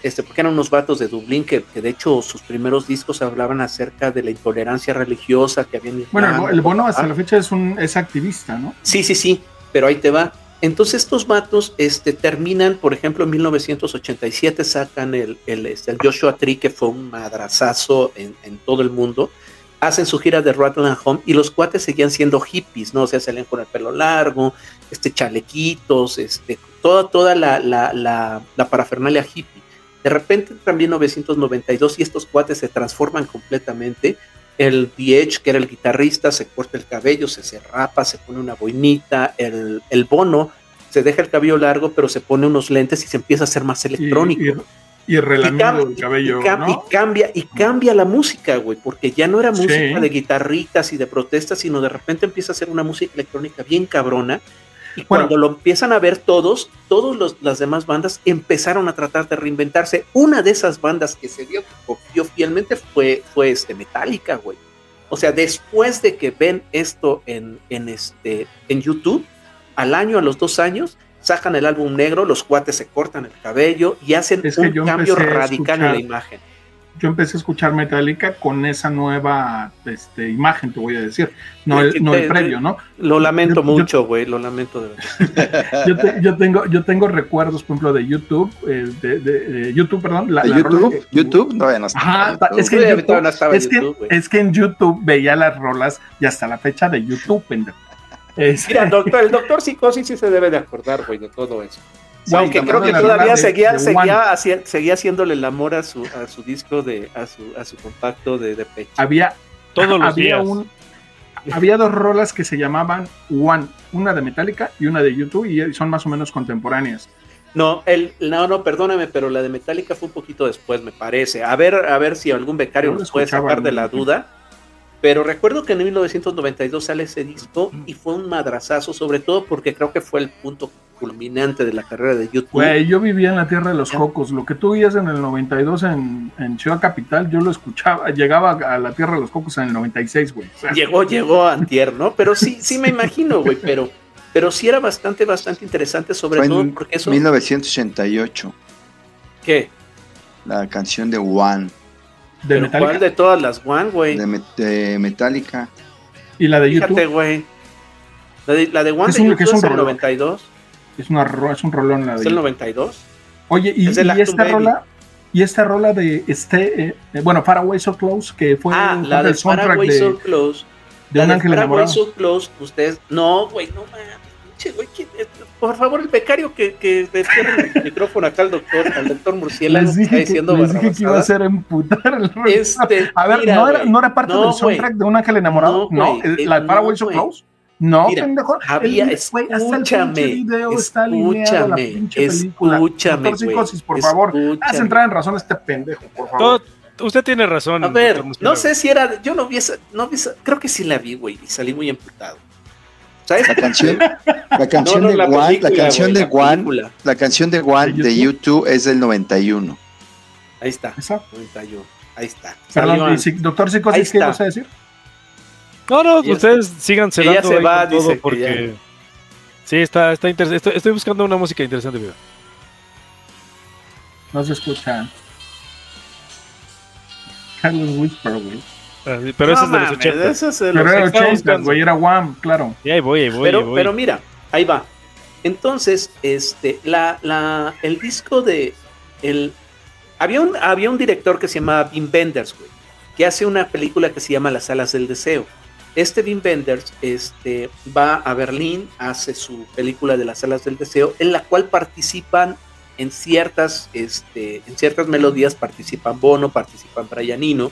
este, porque eran unos vatos de Dublín que, de hecho sus primeros discos hablaban acerca de la intolerancia religiosa que habían. Bueno, el bono hasta la fecha es un es activista, ¿no? Sí, sí, sí, pero ahí te va. Entonces estos vatos este, terminan, por ejemplo, en 1987 sacan el, el, este, el Joshua Tree, que fue un madrazazo en, en todo el mundo hacen su gira de Rattling Home y los cuates seguían siendo hippies, ¿no? O sea, salían con el pelo largo, este chalequitos, este, toda, toda la, la, la, parafernalia hippie. De repente también 1992 y estos cuates se transforman completamente el The que era el guitarrista, se corta el cabello, se, se rapa, se pone una boinita, el, el Bono se deja el cabello largo, pero se pone unos lentes y se empieza a hacer más electrónico. Y, relamido el cabello. Y, cambia, y cambia la música, güey, porque ya no era música de guitarritas y de protestas, sino de repente empieza a ser una música electrónica bien cabrona. Y cuando lo empiezan a ver todos, todas las demás bandas empezaron a tratar de reinventarse. Una de esas bandas que se dio copió fielmente fue, fue este Metallica, güey. O sea, después de que ven esto en, en, este, en YouTube, al año, a los dos años, sacan el álbum negro, los cuates se cortan el cabello y hacen un cambio radical en la imagen. Yo empecé a escuchar Metallica con esa nueva este, imagen, te voy a decir, no el, no el previo, ¿no? Lo lamento mucho, güey, lo lamento de verdad. yo, tengo, yo tengo recuerdos, por ejemplo, de YouTube, eh, de, YouTube, perdón. La, YouTube? ¿YouTube? No, ya no Ajá, es, que, en YouTube, es, que, es que en YouTube veía las rolas y hasta la fecha de YouTube, pendejo. Mira, doctor, el doctor Psicosis sí se debe de acordar, güey, de todo eso. Aunque creo que todavía seguía, seguía, seguía haciéndole el amor a su, a su disco de, a su, a su compacto de, de pecho. Había, todos los había Un, había dos rolas que se llamaban One, una de Metallica y una de YouTube, y son más o menos contemporáneas. No, el, no, no, perdóname, pero la de Metallica fue un poquito después, me parece. A ver, a ver si algún becario nos puede sacar de la duda. Pero recuerdo que en 1992 sale ese disco y fue un madrazazo, sobre todo porque creo que fue el punto culminante de la carrera de YouTube. Güey, yo vivía en la tierra de los cocos. Lo que tú oías en el 92 en, en Ciudad Capital, yo lo escuchaba, llegaba a la tierra de los cocos en el 96, güey. llegó, llegó a Antier, ¿no? Pero sí, sí me imagino, güey, pero, pero sí era bastante, bastante interesante, sobre todo porque eso... 1988. ¿Qué? La canción de One. ¿De ¿Cuál de todas las One, güey? De, Metallica. ¿Y la de YouTube? Fíjate, güey. La de, la de One es, un, de YouTube es, el 92. Es, una, es un rolón la de ¿Es el 92? Oye, y, y esta rola... Y esta rola de este, eh, eh, bueno, Far Away So Close, que fue ah, la de Far Away So Close. De un ángel Far Away So Close, ustedes, no, güey, no mames, pinche, güey, por favor, el becario que, que le cierre el micrófono acá al doctor, al doctor Murciélago, les dije, está diciendo que, les dije que iba a ser emputar. Este, a ver, ¿no, era, ¿no, era, parte del soundtrack de un ángel enamorado? No, no la de Paraguay So Close. No, Mira, pendejo. Había, el, escúchame, el la. Escúchame, Doctor Psicosis, por favor, haz entrar en razón a este pendejo, por favor. Todo, usted tiene razón. A ver, no sé si era, yo no vi esa, no vi esa, creo que sí la vi, güey, y salí muy emputado. La canción, la canción de One, la canción de One, la canción de One de YouTube es del 91. Ahí está. 91. Ahí está. Perdón, doctor Psicosis, ¿qué vas a decir? No, no, ustedes sigan cerrando se va, todo porque sí está, está interesante. Estoy, buscando una música interesante, No se escucha. Carlos Whisper, güey. Pero eso es de los 80. Eso es de los pero era 80, güey, era Wham, claro. Y ahí voy, ahí voy, pero, ahí voy. pero mira, ahí va. Entonces, este, la, la, el disco de. El, había, un, había un director que se llamaba Wim Benders, güey, que hace una película que se llama Las Alas del Deseo. Este Wim Benders este, va a Berlín, hace su película de Las Alas del Deseo, en la cual participan en ciertas, este, en ciertas melodías, participan Bono, participan Brian Eno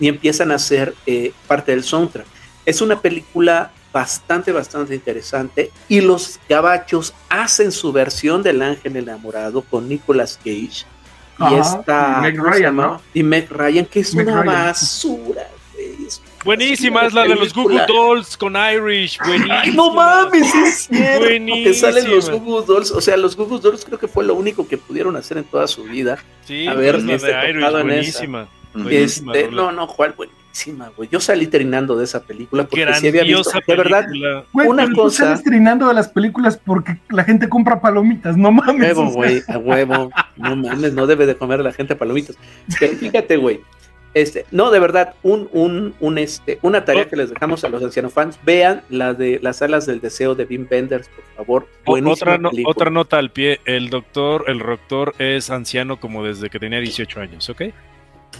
y empiezan a ser eh, parte del soundtrack. Es una película bastante, bastante interesante y los gabachos hacen su versión del ángel enamorado con Nicolas Cage y está y Meg Ryan, ¿no? Y Meg Ryan, que es una basura. Buenísima es la de los Google Dolls con Irish. Buenísima. Ay, no mames, es cierto. Que salen los Google Dolls. O sea, los Google Dolls creo que fue lo único que pudieron hacer en toda su vida. Sí, a ver, pues, de Irish, buenísima. Este, no, no, Juan, buenísima, güey. Yo salí trinando de esa película porque sí había visto, de verdad, una cosa. sales trinando de las películas porque la gente compra palomitas, no mames. A huevo, güey, a huevo. No mames, no debe de comer la gente palomitas. Pero fíjate, güey. Este, no, de verdad, un, un, un, este, una tarea que les dejamos a los ancianos fans, vean la de las alas del deseo de Wim Benders, por favor. Otra, otra nota al pie, el doctor, el doctor es anciano como desde que tenía 18 años, ¿ok?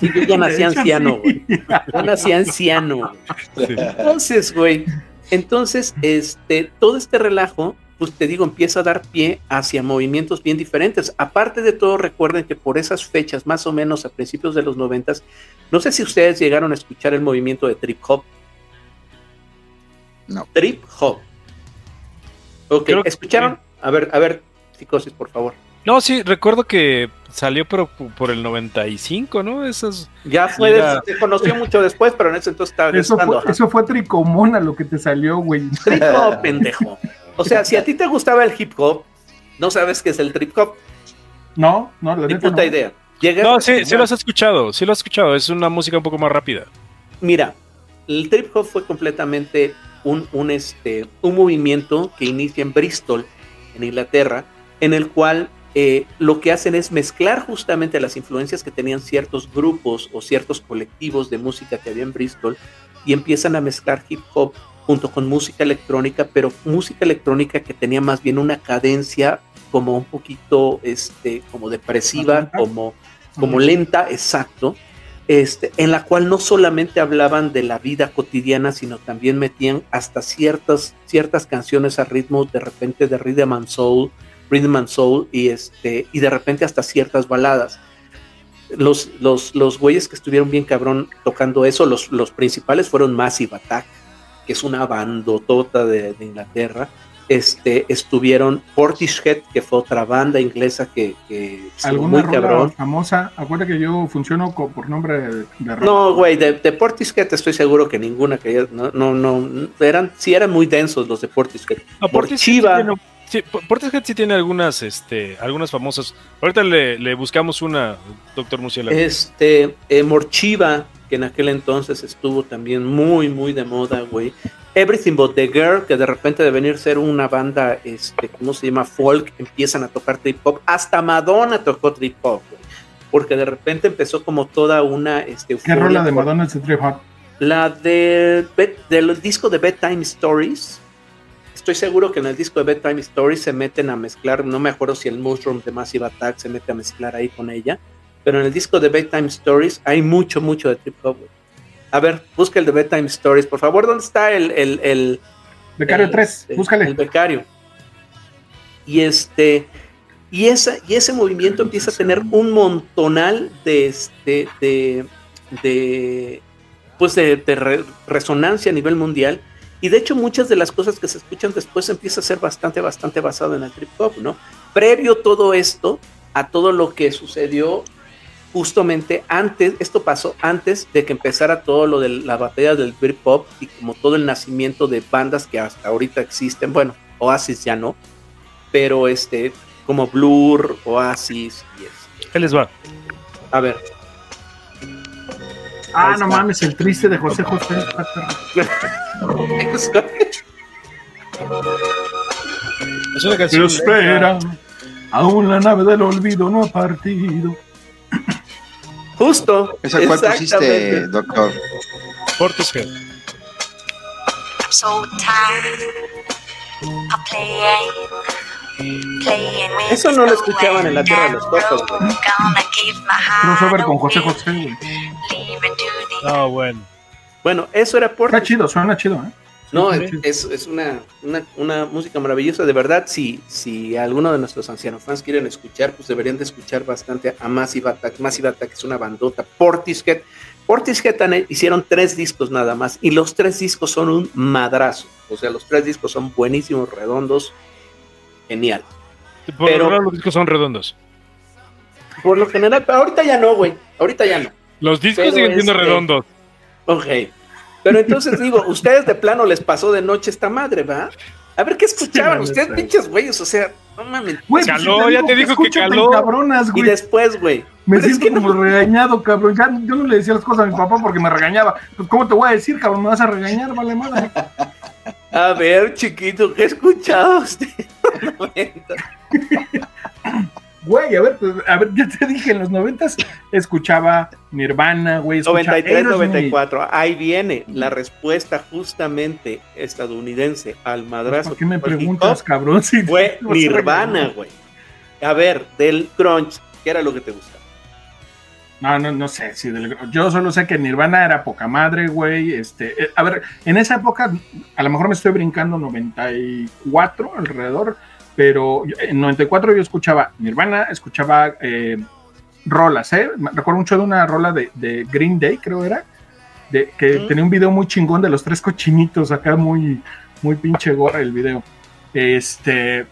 Sí, yo ya nací anciano, güey. Yo nací anciano. Entonces, güey, entonces, este, todo este relajo pues te digo, empieza a dar pie hacia movimientos bien diferentes. Aparte de todo, recuerden que por esas fechas, más o menos a principios de los noventas, no sé si ustedes llegaron a escuchar el movimiento de trip hop. No. Trip hop. Ok, ¿escucharon? A ver, a ver, psicosis, por favor. No, sí, recuerdo que salió pero por el 95, ¿no? Esas ya fue, se conoció mucho después, pero en ese entonces estaba Eso fue, eso fue tricomona lo que te salió, güey. Trip hop, pendejo. O sea, si a ti te gustaba el hip hop, no sabes qué es el trip hop. No, no, la Ni puta idea. no, sí, sí lo has escuchado, sí lo has escuchado. Es una música un poco más rápida. Mira, el trip hop fue completamente un, un, este, un movimiento que inicia en Bristol, en Inglaterra, en el cual eh, lo que hacen es mezclar justamente las influencias que tenían ciertos grupos o ciertos colectivos de música que había en Bristol y empiezan a mezclar hip hop junto con música electrónica, pero música electrónica que tenía más bien una cadencia como un poquito este, como depresiva, como, como lenta, exacto, este, en la cual no solamente hablaban de la vida cotidiana, sino también metían hasta ciertas, ciertas canciones a ritmo de repente de rhythm and soul, rhythm and soul y, este, y de repente hasta ciertas baladas. Los, los, los güeyes que estuvieron bien cabrón tocando eso, los, los principales fueron Massive Attack, que es una bandotota de, de Inglaterra, este, estuvieron Portishead, que fue otra banda inglesa que, que ¿Alguna muy cabrón. famosa? Acuérdate que yo funciono por nombre de, No, güey, de, de, Portishead estoy seguro que ninguna que no, no, no, eran, sí eran muy densos los de Portishead. No, Portishead sí, Portishead sí tiene algunas, este, algunas famosas. Ahorita le, le buscamos una, doctor Musiela. Este, eh, Morchiva, que en aquel entonces estuvo también muy, muy de moda, güey. Everything But the Girl, que de repente de venir ser una banda, este, ¿cómo se llama? Folk, empiezan a tocar trip hop. Hasta Madonna tocó trip hop, güey. Porque de repente empezó como toda una. Este, ¿Qué rola de Madonna es trip hop? La de, del disco de Bedtime Stories. Estoy seguro que en el disco de Bedtime Stories se meten a mezclar. No me acuerdo si el Mushroom de Massive Attack se mete a mezclar ahí con ella. Pero en el disco de Bedtime Stories hay mucho, mucho de trip hop. A ver, busca el de Bedtime Stories, por favor. ¿Dónde está el. el, el becario 3, este, búscale. El becario. Y este. Y, esa, y ese movimiento empieza a tener un montonal de, este, de, de, pues de, resonancia a nivel mundial. Y de hecho muchas de las cosas que se escuchan después empieza a ser bastante, bastante basado en el trip hop, ¿no? Previo todo esto, a todo lo que sucedió justamente antes, esto pasó antes de que empezara todo lo de la batalla del Britpop y como todo el nacimiento de bandas que hasta ahorita existen, bueno, Oasis ya no, pero este, como Blur, Oasis y este. ¿Qué les va? A ver. Ah, no mames, el triste de José José. es una canción. espera, aún la nave del olvido no ha partido. Justo. ¿Esa cuál pusiste, doctor? Portishead. Eso no lo escuchaban en la tierra de los cojos, Crossover con José José. No, bueno. Bueno, eso era Portishead. Está chido, suena chido, ¿eh? No, es, es una, una, música maravillosa. De verdad, si, si alguno de nuestros ancianos fans quieren escuchar, pues deberían de escuchar bastante a Massive Attack. Massive Attack es una bandota. Portishead. Portishead hicieron tres discos nada más. Y los tres discos son un madrazo. O sea, los tres discos son buenísimos, redondos. Genial. Por pero, los discos son redondos. Por lo general, pero ahorita ya no, güey. Ahorita ya no. Los discos siguen siendo este, redondos. Ok. Pero entonces digo, ustedes de plano les pasó de noche esta madre, ¿va? A ver qué escuchaban, ustedes pinches güeyes, o sea, no mames. Güey, caló, ya te digo que caló. Cabronas, güey. Y después, güey. Me siento como regañado, cabrón. Ya, yo no le decía las cosas a mi papá porque me regañaba. Pues, ¿cómo te voy a decir, cabrón? Me vas a regañar, vale madre. A ver, chiquito, ¿qué escuchaba usted? Güey, a ver, pues, a ver, ya te dije, en los noventas escuchaba Nirvana, güey. 93, 94, ahí viene la respuesta justamente estadounidense al madrazo. ¿Por qué me preguntas, cabrón? Si fue Nirvana, güey. A ver, del crunch, ¿qué era lo que te gustaba? No, no, no sé. Si yo solo sé que Nirvana era poca madre, güey. Este, eh, a ver, en esa época, a lo mejor me estoy brincando 94 alrededor, pero en 94 yo escuchaba Nirvana, escuchaba eh, rolas, ¿eh? recuerdo mucho de una rola de, de Green Day, creo era, de, que tenía un video muy chingón de los tres cochinitos, acá muy, muy pinche gorra el video. Este,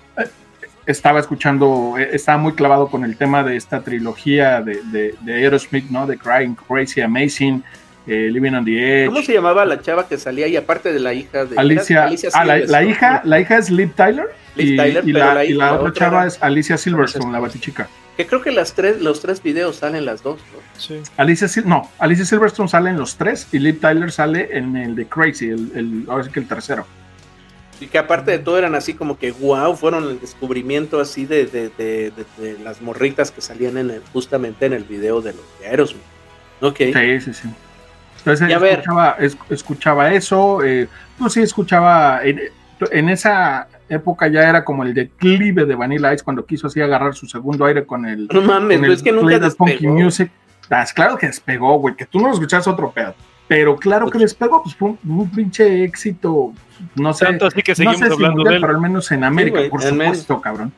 estaba escuchando, eh, estaba muy clavado con el tema de esta trilogía de, de, de Aerosmith, ¿no? De Crying Crazy Amazing, eh, Living on the Edge. ¿Cómo se llamaba la chava que salía ahí, aparte de la hija de Alicia? ah, la, hija, la hija es Liv Tyler. y, la, otra, chava es Alicia Silverstone, la batichica. Que creo que las tres, los tres videos salen las dos, ¿no? Sí. Alicia, no, Alicia Silverstone sale en los tres y Liv Tyler sale en el de Crazy, el, el, ahora sí que el tercero. Y que aparte de todo eran así como que wow, fueron el descubrimiento así de, de, de, de las morritas que salían en el, justamente en el video de los de Aerosmith. Ok. Sí, sí, sí. Entonces escuchaba, escuchaba, eso, eh, pues sí, escuchaba, en, esa época ya era como el declive de Vanilla Ice cuando quiso así agarrar su segundo aire con el... No mames, es que nunca despegó. Music. Ah, claro que despegó, güey, que tú no lo escuchas otro pedo. Pero claro que despegó, pues fue un, pinche éxito, no sé. Tanto así que seguimos hablando de él. Pero al menos en América, por supuesto, cabrón.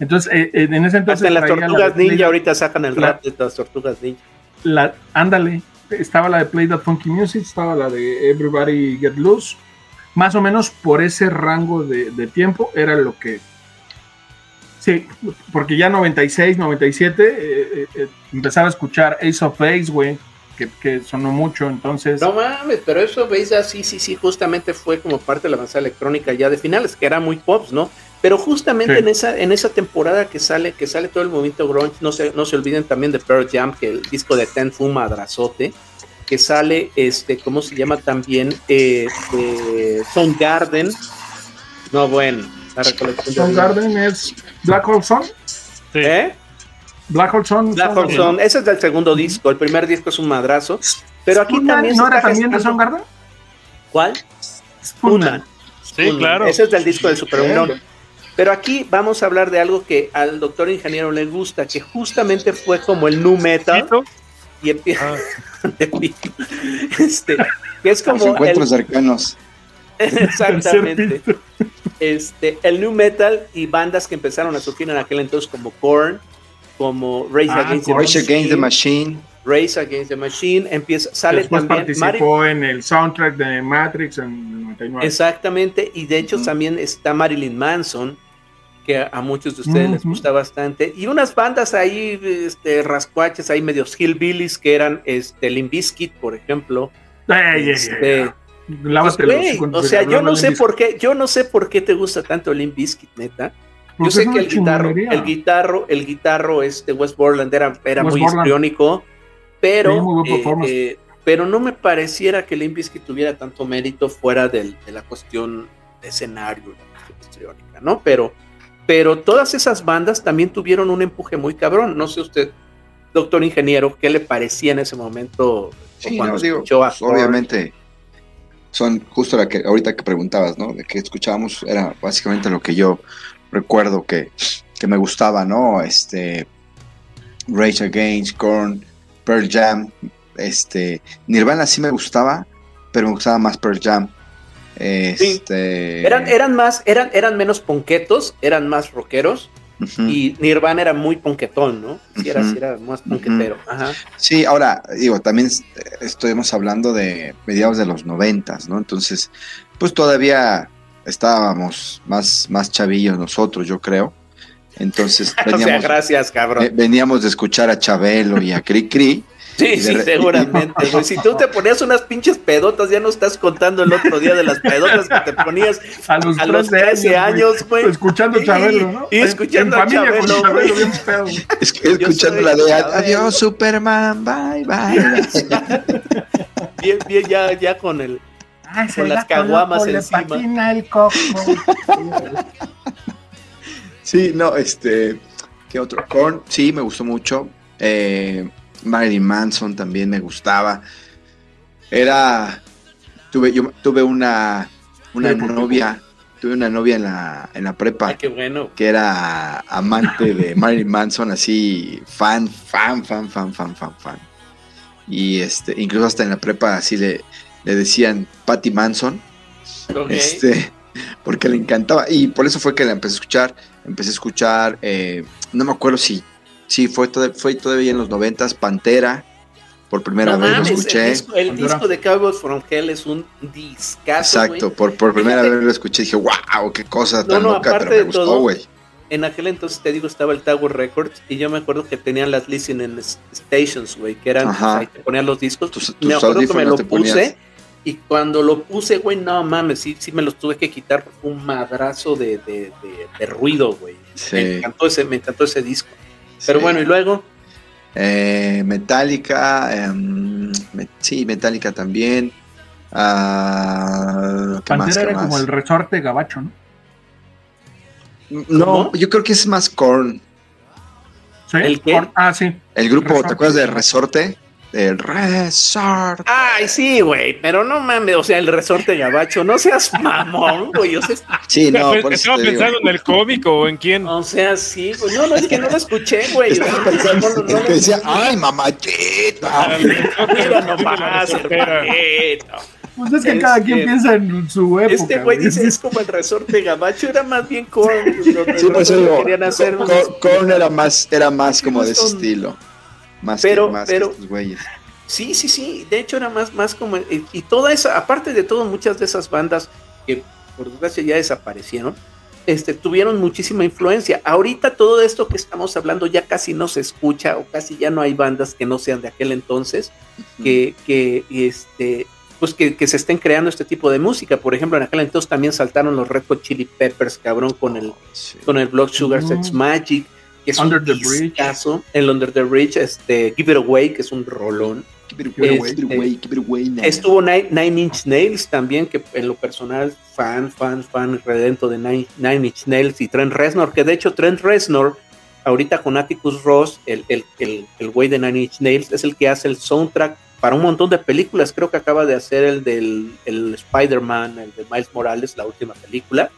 Entonces, eh, eh, en ese entonces. Hasta en las tortugas ninja ahorita sacan el rap de las tortugas ninja. La, ándale, estaba la de Play That Funky Music, estaba la de Everybody Get Loose. Más o menos por ese rango de, de tiempo era lo que Sí, porque ya 96, 97 eh, eh, empezaba a escuchar Ace of Base, güey que, sonó mucho, entonces... No mames, pero eso, veis, así, sí, sí, justamente fue como parte de la avanzada electrónica ya de finales, que era muy pops, ¿no? Pero justamente en esa en esa temporada que sale que sale todo el movimiento grunge, no se, no se olviden también de Pearl Jam, que el disco de Ten fue un madrazote, que sale, este, ¿cómo se llama también? Eh, eh Garden No, bueno, la recolección. Garden es Black Hole Sun. ¿Eh? Black Hole Sun. Black Hole Sun. Ese es del segundo disco. El primer disco es un madrazo. Pero aquí también. ¿No era también de Soundgarden? ¿Cuál? Spoonman. Sí, claro. Ese es del disco del Super. Pero aquí vamos a hablar de algo que al doctor ingeniero le gusta, que justamente fue como el nu metal. Y empieza. Ah. este, que es como. Los encuentros cercanos. Exactamente. este, el new metal y bandas que empezaron a surgir en aquel entonces como Korn, como Race, ah, Against, the Machine. Race Against the Machine empieza, sale Después participó en el soundtrack de Matrix en 99. Exactamente, y de hecho también está Marilyn Manson, que a muchos de ustedes les gusta bastante, y unas bandas ahí, este, rascuaches, ahí medios hillbillies, que eran este, Limp Bizkit, por ejemplo. este, pues, o sea, yo no sé por qué, yo no sé por qué te gusta tanto Limp Bizkit, neta. Yo sé que el guitarro, el guitarro, el guitarro este West Borland era, era muy histriónico, pero, eh, eh, pero no me pareciera que Limp Bizkit tuviera tanto mérito fuera de la cuestión de escenario histriónica, ¿no? Pero, pero todas esas bandas también tuvieron un empuje muy cabrón. No sé usted, doctor ingeniero, qué le parecía en ese momento cuando digo, obviamente son justo la que ahorita que preguntabas, ¿no? De que escuchábamos era básicamente lo que yo recuerdo que, me gustaba, ¿no? Este, Rage Against, Korn, Pearl Jam, este, Nirvana sí me gustaba, pero me gustaba más Pearl Jam. Este... Eran, eran más, eran, eran menos ponquetos, eran más rockeros. Y Nirvana era muy ponquetón, ¿no? Sí, era, era más ponquetero. Sí, ahora, digo, también estuvimos hablando de mediados de los noventas, ¿no? Entonces, pues todavía estábamos más, más chavillos nosotros, yo creo. Entonces, veníamos, gracias, cabrón. Veníamos de escuchar a Chabelo y a Cri Cri. Sí, sí, seguramente. Si tú te ponías unas pinches pedotas, ya no estás contando el otro día de las pedotas que te ponías a los, a 13 años, güey. Escuchando Chabelo, ¿no? Y escuchando a Chabelo. Chabelo bien pedo. Es que escuchando la de Adiós, Superman, bye, bye. bien, bien, ya, ya con el con las caguamas encima. el coco. sí, no, este, ¿qué otro? Korn, sí, me gustó mucho. Eh, Marilyn Manson también me gustaba. Era, tuve, yo tuve una, una novia tuve una novia en la, en la prepa. qué bueno. Que era amante de Marilyn Manson, así, fan, fan, fan, fan, fan, fan, fan. Y este, incluso hasta en la prepa así le, le decían Patty Manson. Este, porque le encantaba. Y por eso fue que la empecé a escuchar. Empecé a escuchar, eh, no me acuerdo si, si fue, fue todavía en los noventas, Pantera por primera vez lo escuché. El disco, de Cowboys from Hell es un discazo. Exacto, por, por primera vez lo escuché y dije, wow, qué cosa tan loca, pero me gustó, güey. En aquel entonces, te digo, estaba el Tower Records y yo me acuerdo que tenían las listening stations, güey, que eran, ahí te ponían los discos. me acuerdo que me lo puse y cuando lo puse, güey, no mames, sí, sí me los tuve que quitar porque fue un madrazo de, de, de, ruido, güey. Me, encantó ese, me encantó ese disco. Pero bueno, y luego eh, Metallica, em, sí, Metallica también. Uh, Pantera era como el resorte gabacho, ¿no? No, yo creo que es más Korn. ¿Sí? ¿El qué? Ah, sí. El grupo, ¿te acuerdas de Resorte? El resorte. Ay, sí, güey, pero no mames, o sea, el resorte gabacho, no seas mamón, güey. O sea, sí, no, por Estaba pensando en el cómico o en quién. O sea, sí, güey. No, no, es que no lo escuché, güey. Estaba pensando en el que decía, ay, mamachita. Mira nomás, Pues es que cada quien piensa en su época. Este güey dice, es como el resorte gabacho, era más bien con... Sí, pues querían hacer. Con, era más, era más como de ese estilo. Más pero, que, más pero, güeyes. Sí, sí, sí. De hecho, era más, más como. Y toda esa, aparte de todo, muchas de esas bandas que por desgracia ya desaparecieron, este, tuvieron muchísima influencia. Ahorita todo esto que estamos hablando ya casi no se escucha o casi ya no hay bandas que no sean de aquel entonces que, que, este, pues que, que, se estén creando este tipo de música. Por ejemplo, en aquel entonces también saltaron los Red Hot Chili Peppers, cabrón, con el, con el Blood Sugar Sex Magic es Under the Bridge. Caso, el Under the Bridge, este, Give It Away, que es un rolón. Give it away, give it away, give it away, estuvo Nine, Inch Nails también, que en lo personal, fan, fan, fan, redento de Nine, Inch Nails y Trent Reznor, que de hecho Trent Reznor, ahorita con Atticus Ross, el, el, el, el güey de Nine Inch Nails, es el que hace el soundtrack para un montón de películas. Creo que acaba de hacer el del el Spider-Man, el de Miles Morales, la última película.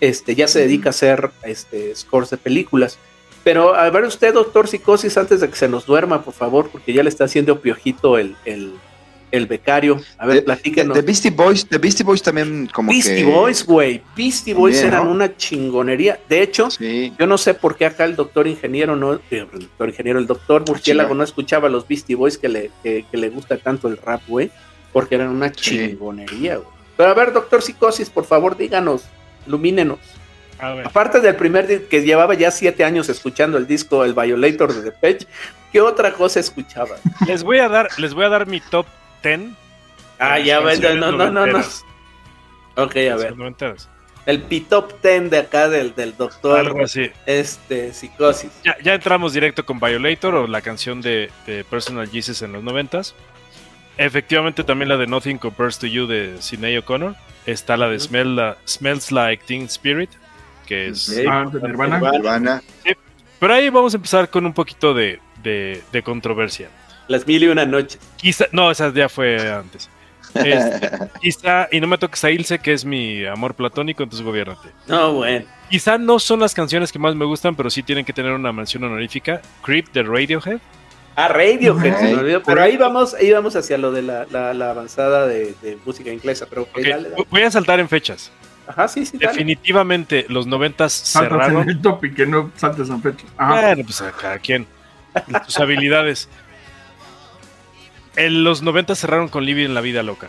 Este, ya se dedica a hacer este, scores de películas. Pero a ver usted, doctor Psicosis, antes de que se nos duerma, por favor, porque ya le está haciendo piojito el, el, becario. A ver, platíquenos. De, Beastie Boys, de Beastie Boys también como Beastie Boys, güey. Beastie Boys eran una chingonería. De hecho, yo no sé por qué acá el doctor ingeniero, no, el doctor ingeniero, el doctor Murciélago no escuchaba a los Beastie Boys que le, que, le gusta tanto el rap, güey, porque eran una chingonería, güey. Pero a ver, doctor Psicosis, por favor, díganos, ilumínenos. Aparte del primer que llevaba ya siete años escuchando el disco El Violator de Depeche, ¿qué otra cosa escuchaba? Les voy a dar, les voy a dar mi top ten. Ah, ya ves, no, no, no, no. Ok, a ver. El P-Top ten de acá del, del doctor. Algo así. Este, psicosis. Ya, ya, entramos directo con Violator o la canción de, Personal Jesus en los noventas. Efectivamente, también la de Nothing Compares to You de Sinead O'Connor. Está la de Smells Like Teen Spirit que es ah, Nirvana. pero ahí vamos a empezar con un poquito de, controversia. Las mil y una noches. Quizá, no, esa ya fue antes. Este, quizá, y no me toques a Ilse, que es mi amor platónico, entonces gobiernate. No, bueno. Quizá no son las canciones que más me gustan, pero sí tienen que tener una mención honorífica. Creep de Radiohead. Ah, Radiohead, pero ahí vamos, ahí vamos hacia lo de la, avanzada de, música inglesa. Pero Voy a saltar en fechas. Ajá, sí, sí. Definitivamente los noventas cerraron. En el topic, que no saltes en fecha. Bueno, pues a cada quien. Tus habilidades. En los noventas cerraron con Living en la vida loca.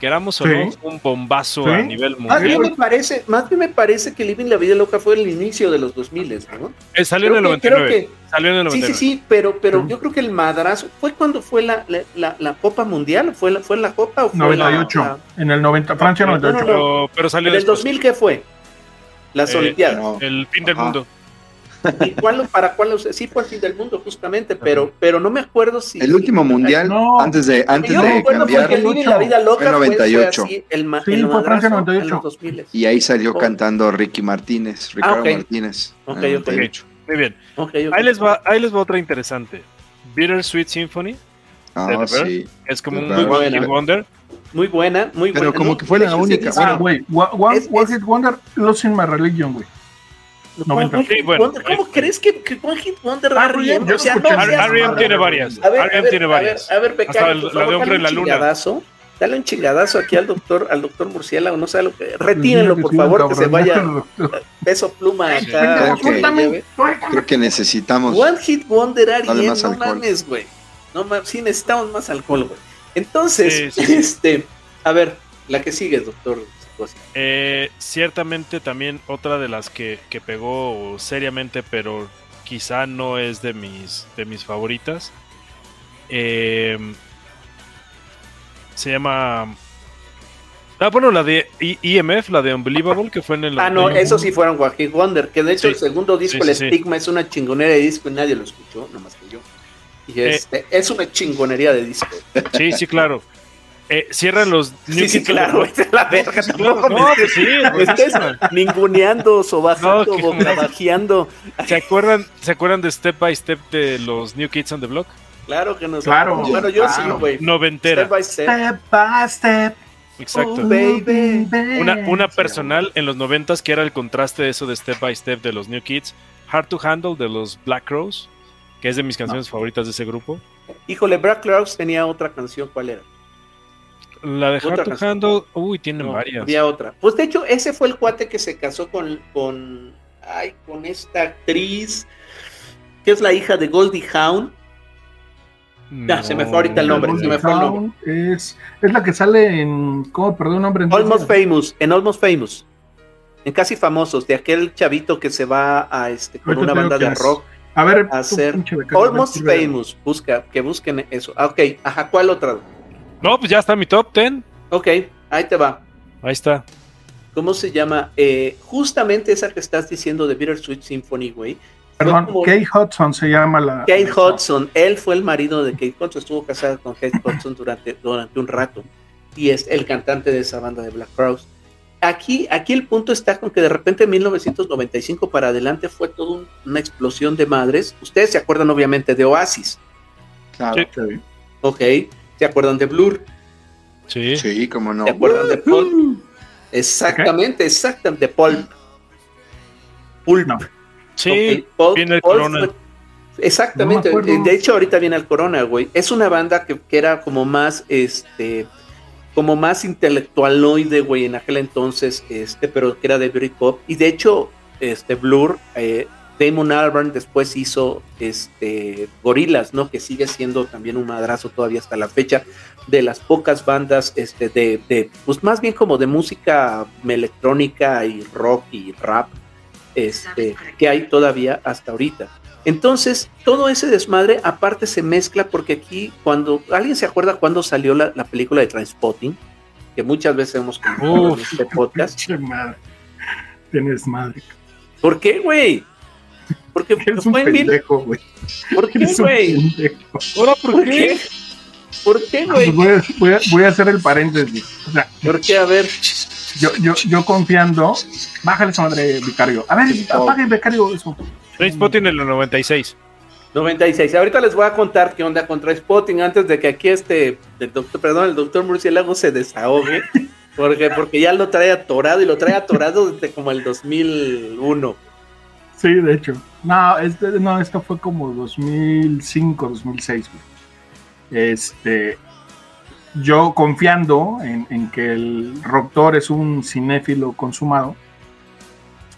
Queramos o no, un bombazo a nivel mundial. Más bien, me parece, más bien me parece que Living la Vida Loca fue el inicio de los 2000, ¿no? Eh, salió, en el 99, salió en el 99. Sí, sí, sí, pero, pero yo creo que el madrazo fue cuando fue la, la, la, Copa Mundial, ¿fue la, fue la Copa o fue 98, en el 90, Francia 98. pero, pero, salió ¿En el 2000 qué fue? Las eh, Olimpiadas. El fin del mundo. ¿Y cuál, para cuál? Sí fue el fin del mundo, justamente, pero, pero no me acuerdo si... El último mundial, antes de, antes de me cambiar, el la vida loca fue 98. Fue así, el, sí, fue Francia 98. Y ahí salió oh. cantando Ricky Martínez, Ricardo ah, okay. Martínez. Ok, ok. Muy bien. Ahí, les va, ahí les va otra interesante. Bitter Sweet Symphony. Ah, sí. Es como un One Wonder. muy buena, muy Pero buena. como que fue la única. Ah, güey, One, Hit Wonder, Losing My Religion, güey. ¿Cómo crees que, que One Hit Wonder R.E.M.? O sea, no, R.E.M. tiene varias. R.E.M. tiene varias. A ver, Hasta la de Hombre en la Luna. Dale un chingadazo aquí al doctor, al doctor Murciélago, no sé lo que. Retírenlo, por favor, que se vaya. Peso pluma acá. Creo que, necesitamos. One Hit Wonder R.E.M. No mames, güey. No mames, sí necesitamos más alcohol, güey. Entonces, este, a ver, la que sigue, doctor. Eh, ciertamente también otra de las que, que, pegó seriamente, pero quizá no es de mis, de mis favoritas. Eh, se llama... Ah, bueno, la de EMF, la de Unbelievable, que fue en el... Ah, no, eso sí fueron Joaquín Wonder, que de hecho el segundo disco, el Stigma, es una chingonera de disco y nadie lo escuchó, nomás que yo. Y eh, este, es una chingonería de disco. Sí, sí, claro. Eh, cierran los New sí, claro, es la verga. Tampoco no, pues sí, pues estés ninguneando, sobajando, no, bocabajeando. ¿Se acuerdan, ¿Se acuerdan de Step by Step de los New Kids on the Block? Claro que nos Claro. Bueno, yo claro. sí, güey. Noventera. Step by step. Step by step. Exacto. Oh, baby. Una, una personal en los noventas que era el contraste de eso de Step by Step de los New Kids. Hard to Handle de los Black Crows, que es de mis canciones favoritas de ese grupo. Híjole, Black Crowes tenía otra canción, ¿cuál era? La de Hard to. Handle, uy, tiene No, varias. Había otra. Pues de hecho, ese fue el cuate que se casó con, con, ay, con esta actriz, que es la hija de Goldie Hawn. Ya, se me fue ahorita el nombre, se me fue el nombre. Es, es la que sale en. ¿Cómo? Perdón, nombre. en Almost. Famous, en Almost Famous. En Casi Famosos, de aquel chavito que se va a este con una banda de es. rock A ver, a hacer Almost. Famous. Busca, que busquen eso. Ah, ok, ajá, ¿cuál otra? No, pues ya está mi top 10. Ok, ahí te va. Ahí está. ¿Cómo se llama? Eh, justamente esa que estás diciendo de Bittersweet Symphony, güey. Perdón, como- Kate Hudson se llama la. Kate Hudson, él fue el marido de Kate Hudson, estuvo casado con Kate Hudson durante, durante un rato y es el cantante de esa banda de Black Crowes. Aquí, aquí el punto está con que de repente en 1995 para adelante fue toda un- una explosión de madres. Ustedes se acuerdan obviamente de Oasis, Claro. Sí. ¿ok? ¿Se acuerdan de Blur? Sí. Sí, cómo no. ¿Se acuerdan de Pulp? Exactamente, exactamente, de Pulp. Pulp. No. Sí, Ok, Pulp- viene el Pulp Corona. fue- Exactamente, No de hecho ahorita viene el Corona, güey. Es una banda que, que era como más, este, como más intelectualoide, güey, en aquel entonces, este, pero que era de Britpop. Y de hecho, este, Blur, eh, Damon Albarn después hizo, este, Gorilas, ¿no? Que sigue siendo también un madrazo todavía hasta la fecha de las pocas bandas, este, de, de pues más bien como de música electrónica y rock y rap, este, que hay todavía hasta ahorita. Entonces, todo ese desmadre aparte se mezcla porque aquí, cuando alguien se acuerda cuando salió la, la película de Transpotting, que muchas veces hemos comentado en este podcast. Madre. Tienes madre. ¿Por qué, güey? Porque Eres un pendejo, güey. ¿Por qué, güey? pendejo. Ahora, ¿por ¿Por qué? ¿Por qué, Pues güey? voy, a, voy, a, voy a hacer el paréntesis. O sea, ¿Por qué? A ver, yo, yo, yo confiando. Bájale esa madre, vicario. A ver, apague, becario, eso. Trainspotting en el 96. 96. Ahorita les voy a contar qué onda con Transpotting antes de que aquí este, el doctor, perdón, el doctor Murciélago se desahogue. Porque, porque ya lo trae atorado y lo trae atorado desde como el 2001. Sí, de hecho. No, este, no, esto fue como 2005, 2006. güey. Este, yo confiando en, en que el Doctor es un cinéfilo consumado,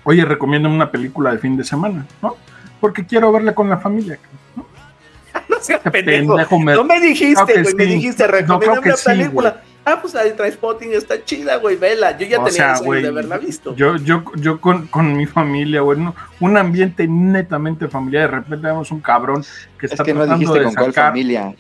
oye, recomiendo una película de fin de semana, ¿no? Porque quiero verla con la familia. ¿no? No seas Este pendejo. pendejo me- No me dijiste, güey, me dijiste, No, recomiéndame que una sí, película. Ah, pues la de Transpotting está chida, güey, vela. Yo ya O tenía sea, años de haberla visto. Yo, yo, yo con, con mi familia, güey, no, un ambiente netamente familiar. De repente vemos un cabrón que Es está que no tratando dijiste de con cuál sacar. familia.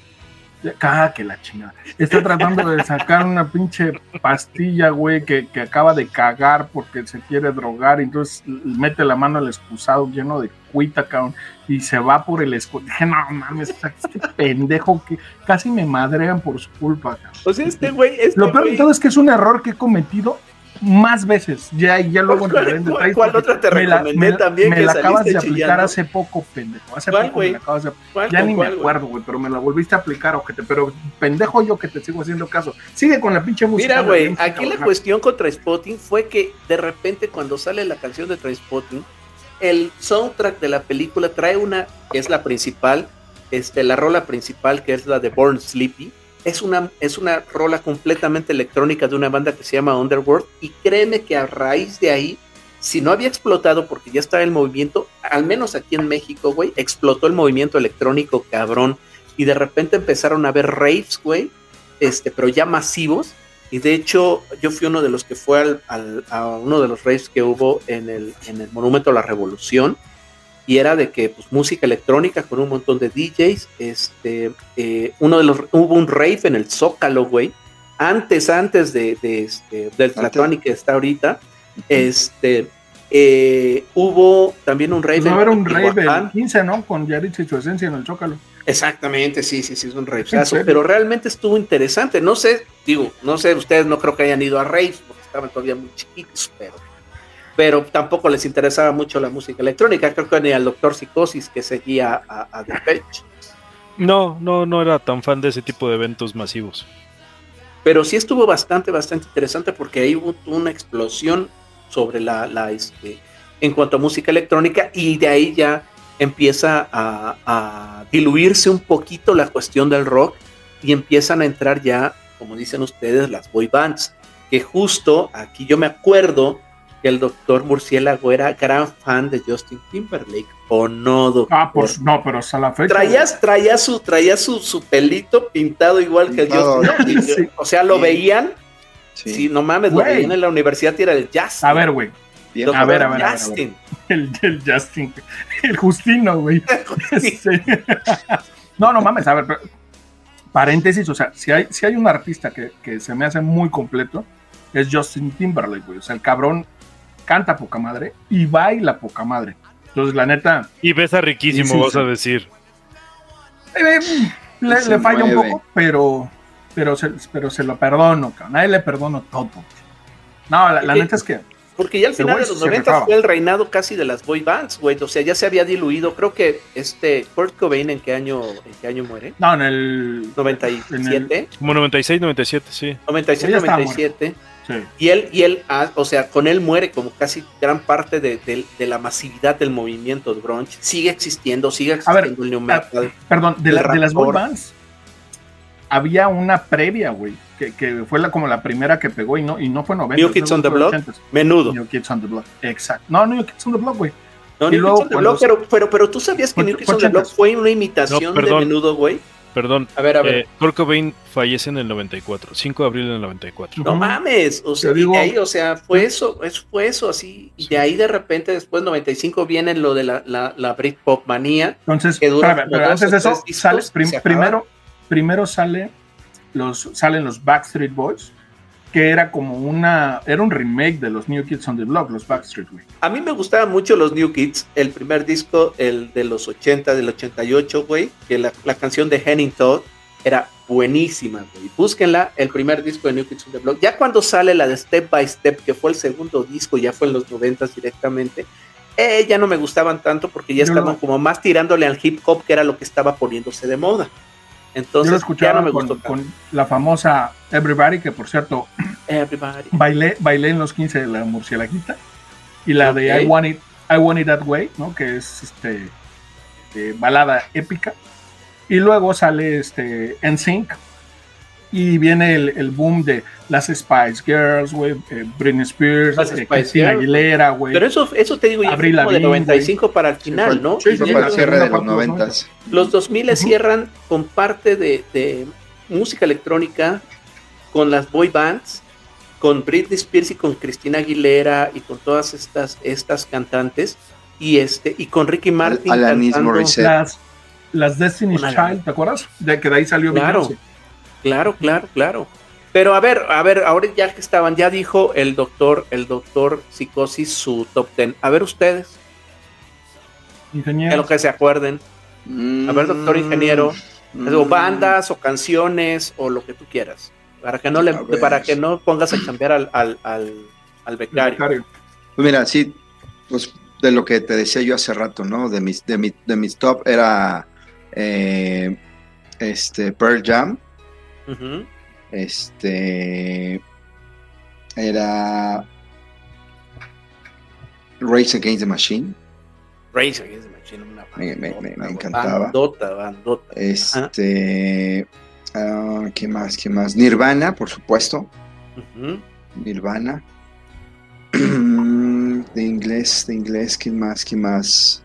Caga que la chingada. Está tratando de sacar una pinche pastilla, güey, que, que acaba de cagar porque se quiere drogar. Y entonces mete la mano al excusado lleno de cuita, cabrón. Y se va por el excusado. Dije, no mames, este pendejo que casi me madrean por su culpa, cabrón. O sea, este güey, este Lo peor de todo es que es un error que he cometido más veces. Ya, ya luego ¿Cuál, ¿Cuál, ¿Cuál otra te recomendé también? Me que la acabas de aplicar hace poco, pendejo. Hace poco me la acabas de Ya ni me acuerdo, güey, pero me la volviste a aplicar, ojete. Pero pendejo yo que te sigo haciendo caso. Sigue con la pinche música. Mira, güey, aquí la cuestión con Spotting fue que de repente cuando sale la canción de Spotting, el soundtrack de la película trae una, que es la principal, este, la rola principal, que es la de Born Sleepy es una, es una rola completamente electrónica de una banda que se llama Underworld y créeme que a raíz de ahí, si no había explotado porque ya estaba el movimiento, al menos aquí en México, güey, explotó el movimiento electrónico cabrón y de repente empezaron a ver raves, güey, este, pero ya masivos y de hecho yo fui uno de los que fue al, a uno de los raves que hubo en el, en el Monumento a la Revolución y era de que pues música electrónica con un montón de DJs, este, eh, uno de los, hubo un rave en el Zócalo, güey, antes, antes de, de este, del Tlatuani que está ahorita, este, eh, hubo también un rave. Pues va a un rave el 15, ¿no? Con Yaritz y su esencia en el Zócalo. Exactamente, sí, sí, sí, es un rave. Pero realmente estuvo interesante. No sé, digo, no sé, ustedes no creo que hayan ido a raves porque estaban todavía muy chiquitos, pero pero tampoco les interesaba mucho la música electrónica. Creo que ni al doctor Psicosis que seguía a, a The No, no, no era tan fan de ese tipo de eventos masivos. Pero sí estuvo bastante, bastante interesante porque ahí hubo una explosión sobre la, la este, en cuanto a música electrónica y de ahí ya empieza a, a, diluirse un poquito la cuestión del rock y empiezan a entrar ya, como dicen ustedes, las boy bands, que justo aquí yo me acuerdo que el doctor Murciélago era gran fan de Justin Timberlake, ¿o no, doctor? Ah, pues no, pero hasta la fecha. Traías, traía su, traía su, su pelito pintado igual que el Justin. O sea, lo veían. Sí. no mames, lo veían en la universidad y era el Justin. A ver, güey. A ver, a ver, Justin. El, el, Justin. El Justino, güey. no, no mames, a ver, paréntesis, o sea, si hay, si hay un artista que, que se me hace muy completo, es Justin Timberlake, güey. O sea, el cabrón canta poca madre y baila poca madre. Entonces, la neta. Y besa riquísimo, vas a decir. Eh, le, falla un poco, pero, pero, se, pero se lo perdono, cabrón. Nadie le perdono todo. No, la, neta es que. Porque ya al final de los 90 fue el reinado casi de las boy bands, güey. O sea, ya se había diluido. Creo que este Kurt Cobain, ¿en qué año, en qué año muere? No, en el. 97. Como 96, 97, sí. 96, 97. Y él, y él ah, o sea, con él muere como casi gran parte de, la masividad del movimiento de grunge. Sigue existiendo, sigue existiendo el new metal. perdón, de, las boy bands había una previa, güey, que, fue la, como la primera que pegó y no, y no fue 90. New Kids on the Block, menudo. New Kids on the Block, exacto. No, New Kids on the Block, güey. No, New Kids on the Block, pero, pero, pero, tú sabías que New Kids on the Block fue una imitación de menudo, güey. Perdón. A ver, a ver. Eh, Kurt Cobain fallece en el 94, 5 de abril del 94. No mames, o sea, digo, ahí, o sea, fue eso, eso, fue eso, así, y de ahí de repente después 95 viene lo de la, la, la Britpop manía. Entonces, que dura pero antes de eso, sale, primero, primero sale los, salen los Backstreet Boys, que era como una, era un remake de los New Kids on the Block, los Backstreet, güey. A mí me gustaban mucho los New Kids, el primer disco, el de los 80, del 88, güey, que la, la canción de Henning Todd era buenísima, güey. Búsquenla, el primer disco de New Kids on the Block. Ya cuando sale la de Step by Step, que fue el segundo disco, ya fue en los 90 directamente, eh, ya no me gustaban tanto porque ya estaban como más tirándole al hip hop, que era lo que estaba poniéndose de moda. Entonces, ya no me gustó con, la famosa Everybody, que por cierto, Bailé, bailé en los 15 de la murcielaguita. Y la de I Want It, I Want It That Way, ¿no? Que es este eh, balada épica. Y luego sale este NSYNC. Y viene el, boom de las Spice Girls, güey, eh, Britney Spears, eh, Christina Aguilera, güey. Pero eso, eso te digo, ya fue como de 95 para el final, ¿no? Sí, para el cierre de los 90. Los 2000 cierran con parte de, de música electrónica, con las boy bands, con Britney Spears y con Cristina Aguilera y con todas estas, estas cantantes y este y con Ricky Martin las, las Destiny's Child, ¿te acuerdas? De que de ahí salió Claro, claro, claro, claro. Pero a ver, a ver, ahora ya que estaban, ya dijo el doctor, el doctor Psicosis su top ten. A ver ustedes. Ingeniero. En lo que se acuerden. A ver, doctor ingeniero. O bandas o canciones o lo que tú quieras. Para que no, le, para que no pongas a cambiar al, al, al becario. Pues mira, sí, pues de lo que te decía yo hace rato, ¿no? De mis, de mi, de mis top era eh, este Pearl Jam. Este era Race Against the Machine. Race Against the Machine, una me, me, me, encantaba. Bandota, bandota. Este, uh, ¿qué más? ¿Qué más? Nirvana, por supuesto. Nirvana. de inglés, de inglés, ¿quién más? ¿Quién más?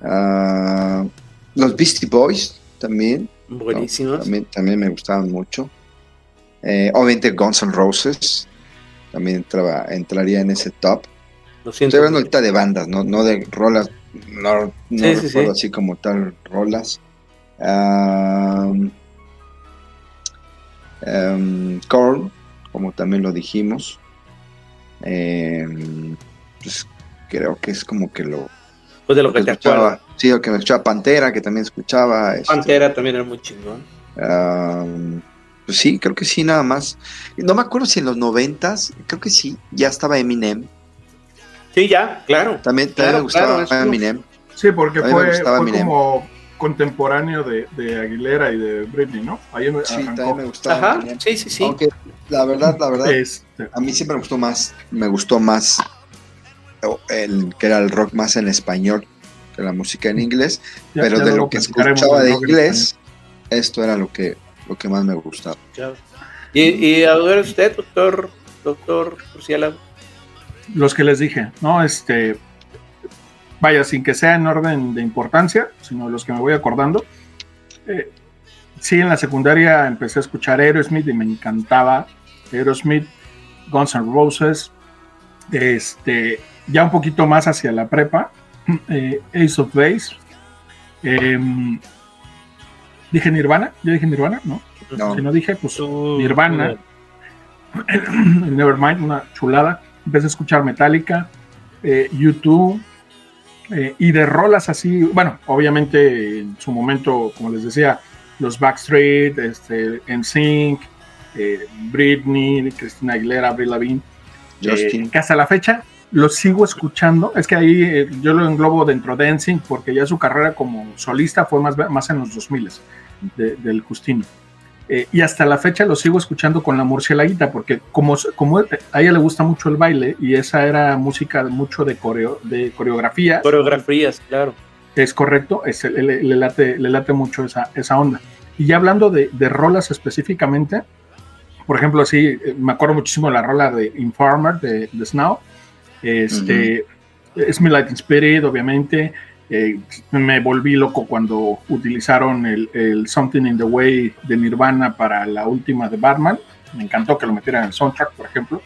Uh, los Beastie Boys también. Buenísimos. También, también, me gustaban mucho. Eh, obviamente Guns N' Roses también entraba, entraría en ese top. Lo siento. Estoy hablando ahorita de bandas, no, no de rolas, no, no recuerdo así como tal rolas. Um, um, Korn, como también lo dijimos. Um, pues creo que es como que lo. Pues de lo, que, te escuchaba. Sí, lo que me escuchaba Pantera, que también escuchaba. Este, Pantera también era muy chingón. pues sí, creo que sí, nada más. No me acuerdo si en los noventas, creo que sí, ya estaba Eminem. Sí, ya, claro. También, me gustaba Eminem. Sí, porque fue, como contemporáneo de, de, Aguilera y de Britney, ¿no? Ahí me, sí, también me gustaba. Ajá, sí, sí, sí. Aunque la verdad, la verdad, este. a mí siempre me gustó más, me gustó más el que era el rock más en español que la música en inglés, pero de lo, que escuchaba de inglés, esto era lo que, lo que más me gustaba. Y, y a ver usted, doctor, doctor Los que les dije, ¿no? Este, vaya, sin que sea en orden de importancia, sino los que me voy acordando. Eh, sí, en la secundaria empecé a escuchar Aerosmith y me encantaba Aerosmith, Guns N' Roses, este, ya un poquito más hacia la prepa, eh, Ace of Base. Em, dije Nirvana, ya dije Nirvana, ¿no? Si no dije, pues Nirvana, Nevermind, una chulada. Empecé a escuchar Metallica, eh, YouTube, eh, y de rolas así, bueno, obviamente en su momento, como les decía, los Backstreet, este, NSYNC, eh, Britney, Cristina Aguilera, Avril Lavigne, Justin. que hasta la fecha lo sigo escuchando. Es que ahí eh, yo lo englobo dentro de Dancing porque ya su carrera como solista fue más, más en los 2000 del Justino. Eh, y hasta la fecha lo sigo escuchando con la murcielaguita porque como, como a ella le gusta mucho el baile y esa era música mucho de, coreo, de coreografía. Coreografías, claro. Es correcto, es, le, late, le late mucho esa, esa onda. Y ya hablando de, de rolas específicamente, por ejemplo, así, eh, me acuerdo muchísimo de la rola de Informer de, de Snow, este, Es mi Lighting Spirit, obviamente. Eh, me volví loco cuando utilizaron el, Something in the Way de Nirvana para la última de Batman. Me encantó que lo metieran en el soundtrack, por ejemplo.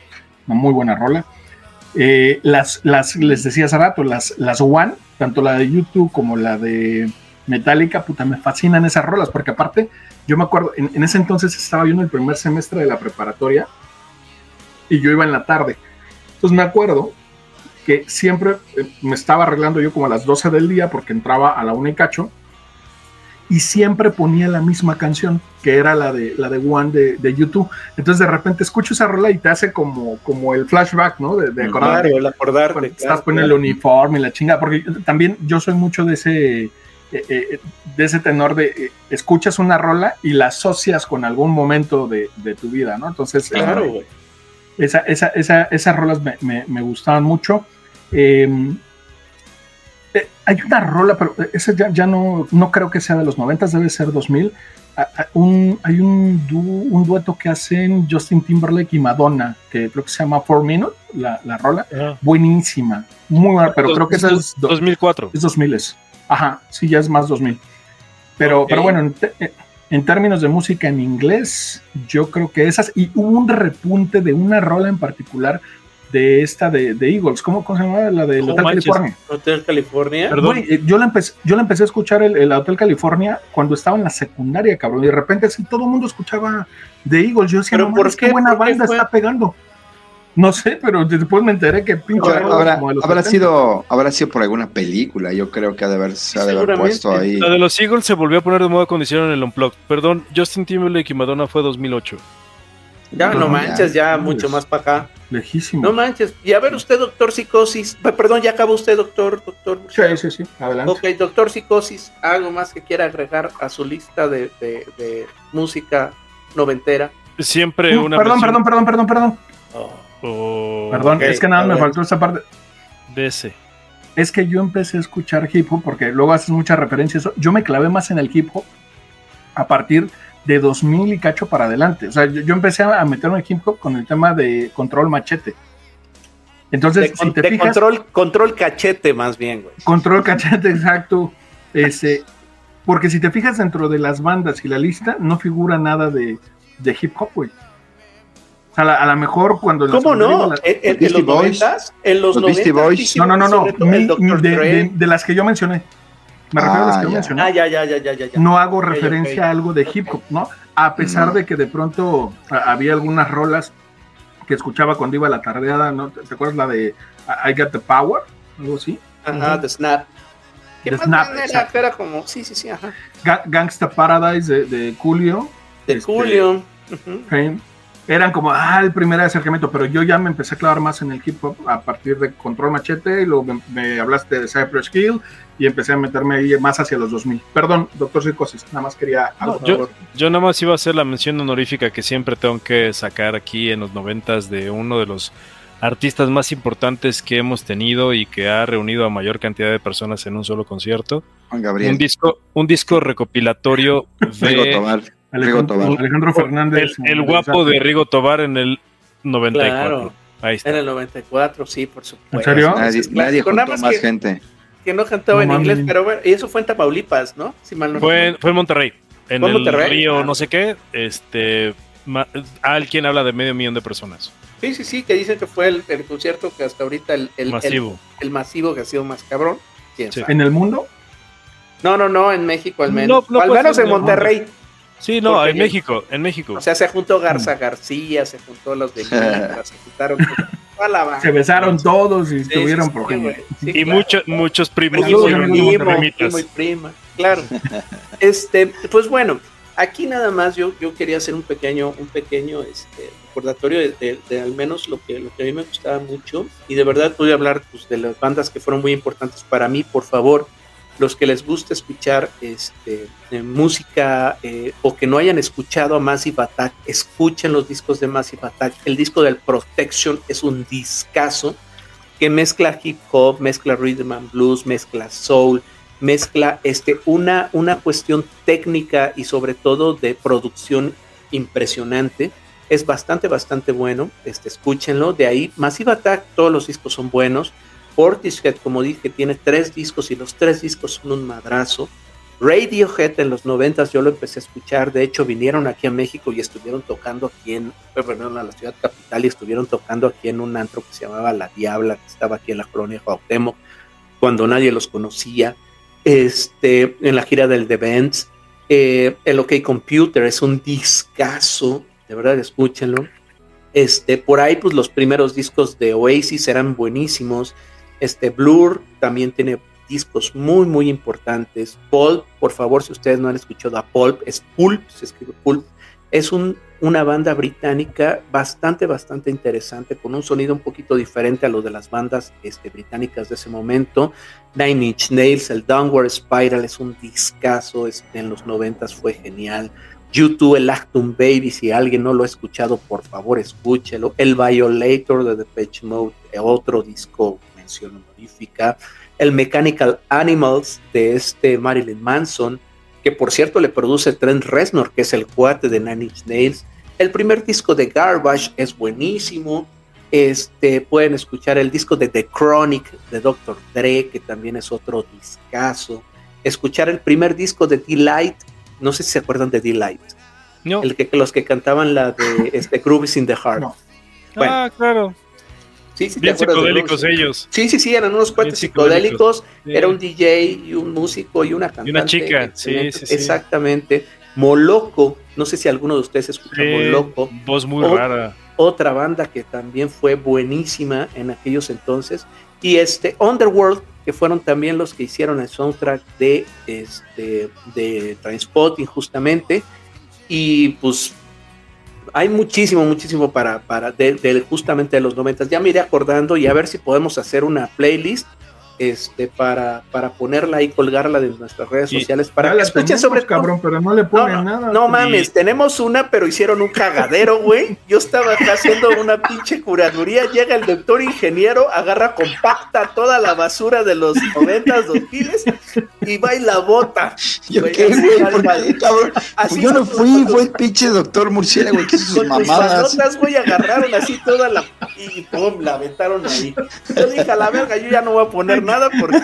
Una muy buena rola. Eh, las, las, les decía hace rato, las, las One, tanto la de YouTube como la de Metallica, puta, me fascinan esas rolas, porque aparte, yo me acuerdo, en, en ese entonces estaba yo en el primer semestre de la preparatoria y yo iba en la tarde. Entonces me acuerdo que siempre eh, me estaba arreglando yo como a las 12 del día porque entraba a la una y cacho y siempre ponía la misma canción que era la de la de One de, YouTube. Entonces de repente escucho esa rola y te hace como, como el flashback, ¿no? De, de acordar, claro, estás poniendo el uniforme y la chinga, porque también yo soy mucho de ese eh, eh, de ese tenor de escuchas una rola y la asocias con algún momento de, tu vida, ¿no? Entonces, claro, esa, esa, esa, esas rolas me, me, me gustaban mucho. Em, eh, hay una rola, pero ese ya, ya, no, no creo que sea de los 90, debe ser 2000. Un, hay un, un, dueto que hacen Justin Timberlake y Madonna, que creo que se llama Four Minute, la, la rola. Buenísima, muy buena, pero creo que esa es. 2004. Es 2000. Ajá, sí, ya es más 2000. Pero, pero bueno, en, eh, en, términos de música en inglés, yo creo que esas. Y hubo un repunte de una rola en particular de esta de, de Eagles. ¿Cómo, se llama? La de Hotel California. Hotel California. Eh, yo, la empecé, yo la empecé a escuchar el, Hotel California cuando estaba en la secundaria, cabrón. Y de repente así todo el mundo escuchaba de Eagles. Yo decía, no, ¿por qué? buena banda está pegando. No sé, pero después me enteré que pinche. Ahora, habrá, sido, habrá sido por alguna película. Yo creo que ha de haber, se ha de haber puesto ahí. La de los Eagles se volvió a poner de moda cuando hicieron el Unplugged. Perdón, Justin Timberlake y Madonna fue 2008. Ya, no, manches, ya, mucho más para acá. Lejísimo. No manches. Y a ver usted, doctor Psicosis. Perdón, ya acabó usted, doctor. doctor. Sí, sí, sí. Adelante. Ok, doctor Psicosis, algo más que quiera agregar a su lista de, de, música noventera. Siempre una. Perdón, perdón, perdón, perdón, perdón. Oh. Perdón, es que nada, me faltó esa parte. De ese. Es que yo empecé a escuchar hip hop porque luego haces muchas referencias. Yo me clavé más en el hip hop a partir de 2000 y cacho para adelante. O sea, yo, empecé a meterme en hip hop con el tema de control machete. Entonces, si te fijas, control, control cachete más bien, güey. Control cachete, exacto. Ese, porque si te fijas dentro de las bandas y la lista, no figura nada de, de hip hop, güey. O sea, a lo mejor cuando... ¿Cómo no? ¿En, los noventas? ¿En los, Boys? No, no, no, no. de, las que yo mencioné. Me refiero a las que ah, mencioné. Ah, ya, ya, ya, ya, ya. No hago referencia a algo de hip hop, ¿no? A pesar de que de pronto había algunas rolas que escuchaba cuando iba a la tardeada, ¿no? ¿Te, acuerdas la de I Got the Power? Algo así. Ajá, The Snap. The Snap. Era, era, como, sí, sí, sí, ajá. Gangsta Paradise de, de Julio. De este, Julio eran como, ah, el primer acercamiento, pero yo ya me empecé a clavar más en el hip hop a partir de Control Machete, y luego me, hablaste de Cypress Hill y empecé a meterme ahí más hacia los 2000. Perdón, doctor Psicosis, nada más quería yo, yo, nada más iba a hacer la mención honorífica que siempre tengo que sacar aquí en los noventas de uno de los artistas más importantes que hemos tenido y que ha reunido a mayor cantidad de personas en un solo concierto. Juan Gabriel. Un disco, un disco recopilatorio de Alejandro, Fernández. El, guapo de Rigo Tobar en el 94. Ahí está. En el 94, sí, por supuesto. ¿En serio? Nadie, más gente. Que no cantaba en inglés, pero bueno, y eso fue en Tamaulipas, ¿no? fue, fue en Monterrey. En el río, ah. no sé qué, este, alguien habla de medio millón de personas. Sí, sí, sí, que dicen que fue el, concierto que hasta ahorita el, el masivo. El, masivo que ha sido más cabrón. ¿En el mundo? No, no, no, en México al menos. al menos en Monterrey. Sí, no, en México, en México. O sea, se juntó Garza García, se juntó los de se juntaron Se besaron todos y estuvieron por Y muchos muchos primos. Primo, prima, claro. este, pues bueno, aquí nada más yo, yo quería hacer un pequeño, un pequeño este, recordatorio de, de, al menos lo que, lo que a mí me gustaba mucho. Y de verdad a hablar pues, de las bandas que fueron muy importantes para mí, por favor los que les gusta escuchar este, eh, música eh, o que no hayan escuchado a Massive Attack, escuchen los discos de Massive Attack. El disco del Protection es un discazo que mezcla hip hop, mezcla rhythm and blues, mezcla soul, mezcla este, una, una cuestión técnica y sobre todo de producción impresionante. Es bastante, bastante bueno. Este, escúchenlo. De ahí, Massive Attack, todos los discos son buenos. Portishead, como dije, tiene tres discos y los tres discos son un madrazo. Radiohead en los noventas yo lo empecé a escuchar, de hecho vinieron aquí a México y estuvieron tocando aquí en, a la ciudad capital y estuvieron tocando aquí en un antro que se llamaba La Diabla, que estaba aquí en la colonia Cuauhtémoc, cuando nadie los conocía, este, en la gira del The Bands. Eh, el OK Computer es un discazo, de verdad escúchenlo. Este, por ahí pues los primeros discos de Oasis eran buenísimos. Este Blur también tiene discos muy, muy importantes. Pulp, por favor, si ustedes no han escuchado a Pulp, es Pulp, se escribe Pulp. Es un, una banda británica bastante, bastante interesante, con un sonido un poquito diferente a lo de las bandas este, británicas de ese momento. Nine Inch Nails, el Downward Spiral es un discazo, este, en los noventas fue genial. YouTube, el Actum Baby, si alguien no lo ha escuchado, por favor escúchelo. El Violator de The Pitch Mode, otro disco honorífica, el Mechanical Animals de este Marilyn Manson, que por cierto le produce Trent Reznor, que es el cuate de Nine Inch Nails. El primer disco de Garbage es buenísimo. Este, pueden escuchar el disco de The Chronic de Dr. Dre, que también es otro discazo. Escuchar el primer disco de Delight, no sé si se acuerdan de Delight. No. El que los que cantaban la de este, Grooves in the Heart. ah, claro. Sí, sí, Bien psicodélicos ellos. Sí, sí, sí, eran unos cuantos psicodélicos. Era un DJ y un músico y una cantante. Y una chica, sí, sí, Exactamente. Moloco, no sé si alguno de ustedes escuchó Moloco. Voz muy rara. Otra banda que también fue buenísima en aquellos entonces. Y este Underworld, que fueron también los que hicieron el soundtrack de, este, de Transpotting justamente. Y pues hay muchísimo, muchísimo para, para de, justamente de los noventas. Ya me iré acordando y a ver si podemos hacer una playlist este, para, para ponerla y colgarla de nuestras redes sociales para que escuchen sobre cabrón, pero no le ponen nada. No mames, tenemos una, pero hicieron un cagadero, güey. Yo estaba haciendo una pinche curaduría, llega el doctor ingeniero, agarra compacta toda la basura de los noventas, dos miles y va y la bota. Yo qué, Así yo no fui, fue el pinche doctor murciélago que sus Con mamadas. Tus güey, agarraron así toda la y pum, la aventaron ahí. Yo dije, a la verga, yo ya no voy a poner nada porque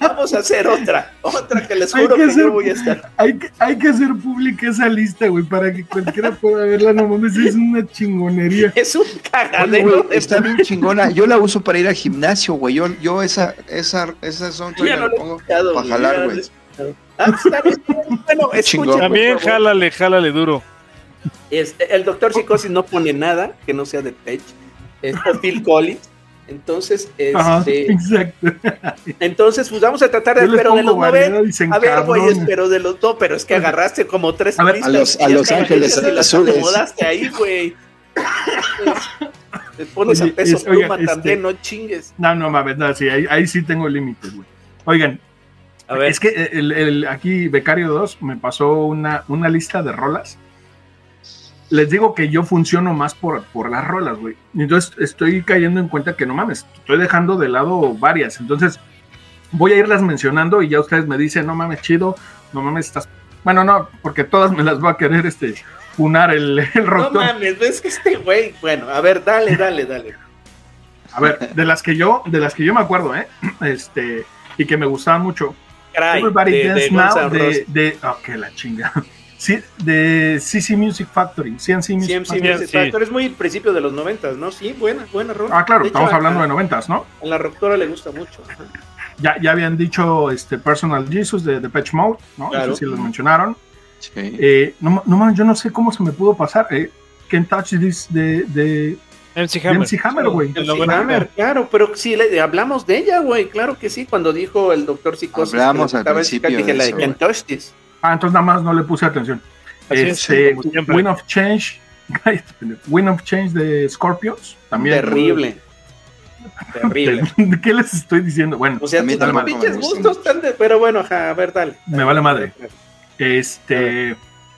vamos a hacer otra, otra que les juro que, yo voy a estar. Hay que, hay que hacer pública esa lista, güey, para que cualquiera pueda verla. No mames, es una chingonería. Es un cagadero. está bien chingona. Yo la uso para ir al gimnasio, güey. Yo, yo esa, esa, esa son ya la pongo para jalar, güey. Ah, bueno, También jálale, jálale duro. Este, el doctor Psicosis no pone nada que no sea de Page. Es Phil Collins. Entonces, este, exacto. entonces, pues vamos a tratar de, pero de los 90, a ver, güey, pero de los dos, pero es que agarraste como tres a, ver, a los, a los ángeles azules. acomodaste ahí, güey. Te pones Oye, a peso es, pluma oigan, también, este, no chingues. No, no mames, no, sí, ahí, ahí sí tengo límites, güey. Oigan, a ver. es que el, el, aquí Becario 2 me pasó una, una lista de rolas les digo que yo funciono más por, por las rolas, güey. Entonces estoy cayendo en cuenta que no mames, estoy dejando de lado varias. Entonces voy a irlas mencionando y ya ustedes me dicen, no mames, chido, no mames, estás. Bueno, no, porque todas me las va a querer este unar el, el No mames, ves que este güey, bueno, a ver, dale, dale, dale. A ver, de las que yo, de las que yo me acuerdo, ¿eh? Este, y que me gustaban mucho. Everybody de, Dance Now de, de, ok, la chinga de CC Music Factory, CNC Music, Music Factory. Es muy principio de los noventas, ¿no? Sí, buena, buena rola. Ah, claro, estamos hablando de noventas, ¿no? A la doctora le gusta mucho. Ya, ya habían dicho este Personal Jesus de, The Patch Mode, ¿no? Eso sí lo mencionaron. Sí. Eh, no, no, yo no sé cómo se me pudo pasar. Eh, Can't Touch This de, de MC Hammer. MC Hammer, güey. MC Hammer, claro, pero sí, le, hablamos de ella, güey, claro que sí, cuando dijo el doctor Psicosis. Hablamos al principio. Dije, la de Touch This. Ah, entonces nada más no le puse atención. Este, Win of Change, Win of Change de Scorpios, también. Terrible. Terrible. ¿Qué les estoy diciendo? Bueno, o sea, tus pinches gustos están de, pero bueno, a ver, dale. Me vale madre. Este,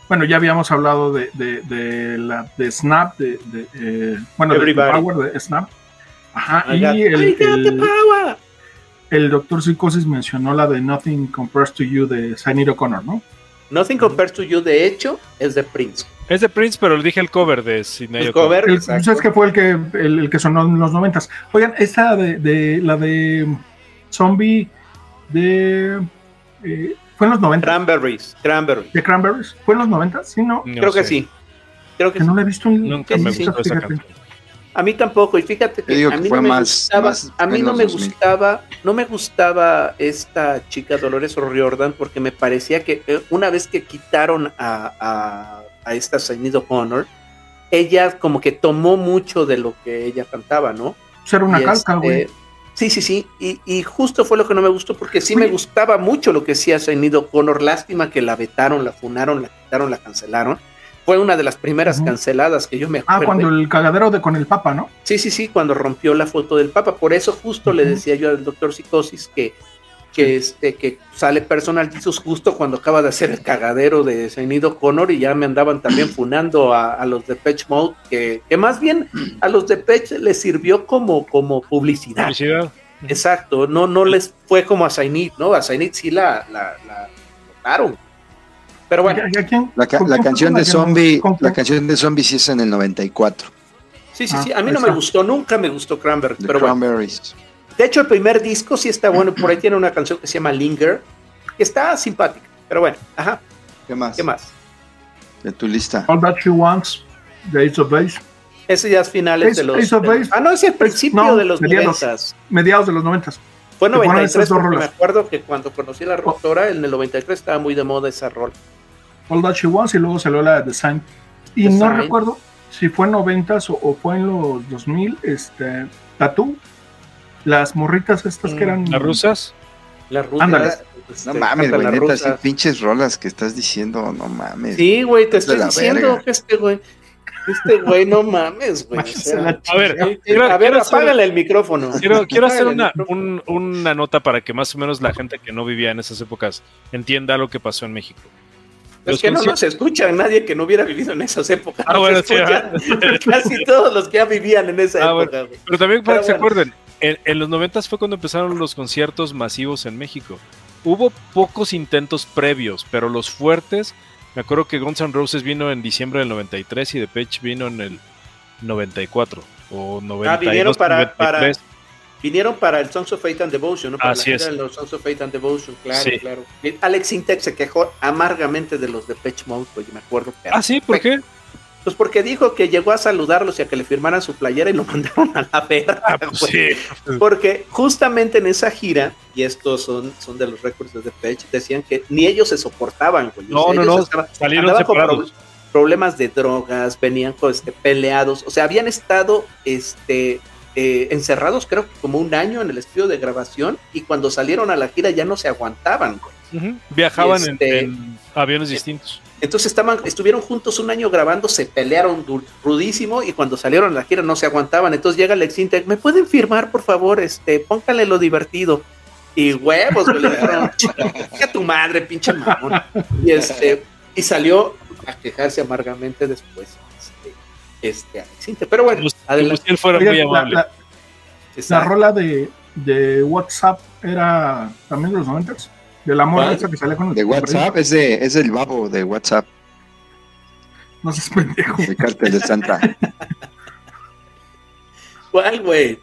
bueno, ya habíamos hablado de, de, de la de Snap, de, de eh, bueno, de Power de Snap. Ajá, y el, el, el, doctor Psicosis mencionó la de Nothing Compares to You de Sinead O'Connor, ¿no? Nothing Compares to You, de hecho, es de Prince. Es de Prince, pero le dije el cover de Sinead El cover, el, ¿Sabes que fue el que, el, que sonó en los noventas? Oigan, esta de, de la de Zombie de... Eh, ¿Fue en los 90? Cranberries, Cranberries. ¿De Cranberries? ¿Fue en los 90? Sí, ¿no? Creo que sí. Creo que, no la he visto en... Nunca me gustó esa canción. A mí tampoco, y fíjate que, a mí no me gustaba, a mí no me gustaba, no me gustaba esta chica Dolores O'Riordan porque me parecía que eh, una vez que quitaron a, a, a esta Sainido Honor, ella como que tomó mucho de lo que ella cantaba, ¿no? Ser una calca, este, güey. Sí, sí, sí, y, y, justo fue lo que no me gustó, porque sí me gustaba mucho lo que hacía Sainido Honor, lástima que la vetaron, la funaron, la quitaron, la cancelaron, fue una de las primeras canceladas que yo me acuerdo. Ah, cuando el cagadero de con el Papa, ¿no? Sí, sí, sí, cuando rompió la foto del Papa. Por eso justo le decía yo al doctor Psicosis que, que, este, que sale personal Jesus justo cuando acaba de hacer el cagadero de Senido Connor y ya me andaban también funando a, los de Patch Mode, que, que, más bien a los de Patch les sirvió como, como publicidad. Publicidad. Exacto, no, no les fue como a Sainit, ¿no? A Sainit sí la, la, la votaron. Pero bueno. la, canción de Zombie, la canción de Zombie sí es en el 94. Sí, sí, sí. A mí no me gustó, nunca me gustó Cranberries. pero Cranberries. De hecho, el primer disco sí está bueno. Por ahí tiene una canción que se llama Linger, que está simpática. Pero bueno, ajá. ¿Qué más? ¿Qué más? De tu lista. All That She Wants, de Ace of Base. Ese ya es finales de los. ah, no, es el principio de los mediados, Mediados de los noventas. Fue 93, porque me acuerdo que cuando conocí la rotora, en el 93 estaba muy de moda esa rol. All That She Wants y luego salió la de Design. Y no recuerdo si fue en 90 o, o, fue en los 2000, este, Tattoo, las morritas estas que eran... ¿Las rusas? Las rusas. Este, no mames, güey, neta, así pinches rolas que estás diciendo, no mames. Sí, güey, te estoy diciendo que este, güey. Este güey, no mames, güey. a ver, a ver, apágale el micrófono. Quiero, quiero hacer una, una nota para que más o menos la gente que no vivía en esas épocas entienda lo que pasó en México. Es que no nos escucha nadie que no hubiera vivido en esas épocas. Ah, bueno, sí, casi todos los que ya vivían en esa ah, época. Pero también para que se acuerden, en, los noventas fue cuando empezaron los conciertos masivos en México. Hubo pocos intentos previos, pero los fuertes, me acuerdo que Guns N' Roses vino en diciembre del 93 y Depeche vino en el 94 o 92, ah, vinieron para, vinieron para el Songs of Faith and Devotion, ¿no? Para Así la es. de los Songs of Faith and Devotion, claro, claro. Alex Intec se quejó amargamente de los Depeche Mode, pues me acuerdo. Ah, sí, ¿por qué? Pues porque dijo que llegó a saludarlos y a que le firmaran su playera y lo mandaron a la verga. Ah, pues sí. Porque justamente en esa gira, y estos son, son de los récords de Depeche, decían que ni ellos se soportaban, güey. No, no, no, salieron separados. problemas de drogas, venían este, peleados, o sea, habían estado este, eh, encerrados creo que como un año en el estudio de grabación y cuando salieron a la gira ya no se aguantaban. Viajaban este, en, aviones distintos. Entonces estaban, estuvieron juntos un año grabando, se pelearon rudísimo y cuando salieron a la gira no se aguantaban. Entonces llega Alex Intec, ¿me pueden firmar por favor? Este, póngale lo divertido. Y huevos, güey, le dijeron, tu madre, pinche mamón. Y este, y salió a quejarse amargamente después. Este, Alex Intec. Pero bueno, adelante. La, rola de, de WhatsApp era también de los 90 del amor esa que sale con De WhatsApp, es, de, es el babo de WhatsApp. No seas pendejo. El cartel de Santa. ¿Cuál, güey?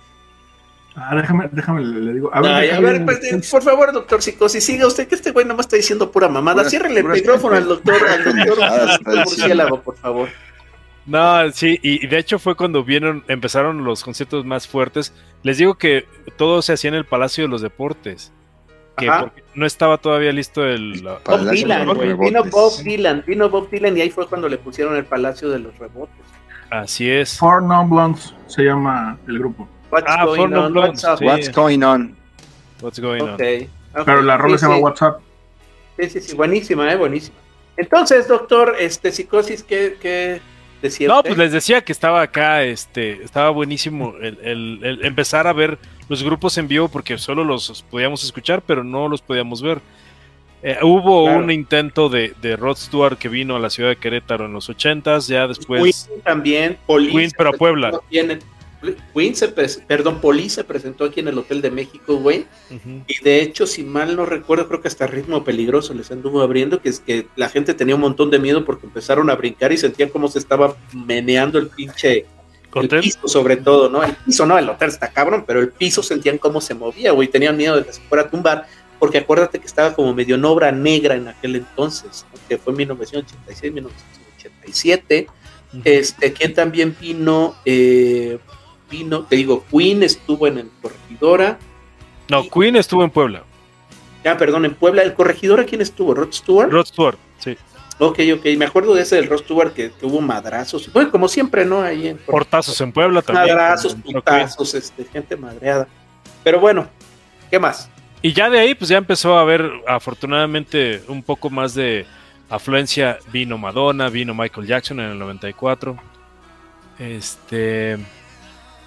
Ah, déjame, déjame, le, digo. A ver, a ver pues, por favor, doctor Psicosis, siga usted que este güey no me está diciendo pura mamada. Cierrele el micrófono al doctor, al doctor murciélago, por favor. No, sí, y de hecho fue cuando vieron, empezaron los conciertos más fuertes. Les digo que todo se hacía en el Palacio de los Deportes no estaba todavía listo el... Bob Dylan, Vino Bob Dylan, vino Bob Dylan y ahí fue cuando le pusieron el Palacio de los Rebotes. Así es. Four Non Blondes se llama el grupo. What's ah, going on? What's, What's, going on? What's going on? Pero la rola se llama WhatsApp. Sí, sí, sí, buenísima, eh, buenísima. Entonces, doctor, este psicosis, ¿qué, qué No, pues les decía que estaba acá, este, estaba buenísimo el, el empezar a ver los grupos en vivo porque solo los podíamos escuchar, pero no los podíamos ver. Eh, hubo un intento de, de, Rod Stewart que vino a la ciudad de Querétaro en los ochentas, ya después... Queen también, Queen, pero Puebla. Queen se perdón, Poli se presentó aquí en el Hotel de México, güey. Y de hecho, si mal no recuerdo, creo que hasta Ritmo Peligroso les anduvo abriendo, que es que la gente tenía un montón de miedo porque empezaron a brincar y sentían como se estaba meneando el pinche el piso sobre todo, ¿no? El piso, no, el hotel está cabrón, pero el piso sentían cómo se movía, güey, tenían miedo de que se fuera a tumbar, porque acuérdate que estaba como medio en obra negra en aquel entonces, que fue en 1986, 1987. Este, quien también vino, eh, vino, te digo, Queen estuvo en el Corregidora. No, Queen estuvo en Puebla. Ya, perdón, en Puebla, el Corregidora, ¿quién estuvo? ¿Rod Stewart? Rod Stewart, sí. Ok, ok, me acuerdo de ese del Ross que, tuvo madrazos, bueno, como siempre, ¿no? Ahí en Portazos en Puebla también. Madrazos, putazos, este, gente madreada. Pero bueno, ¿qué más? Y ya de ahí, pues ya empezó a haber, afortunadamente, un poco más de afluencia. Vino Madonna, vino Michael Jackson en el 94. Este.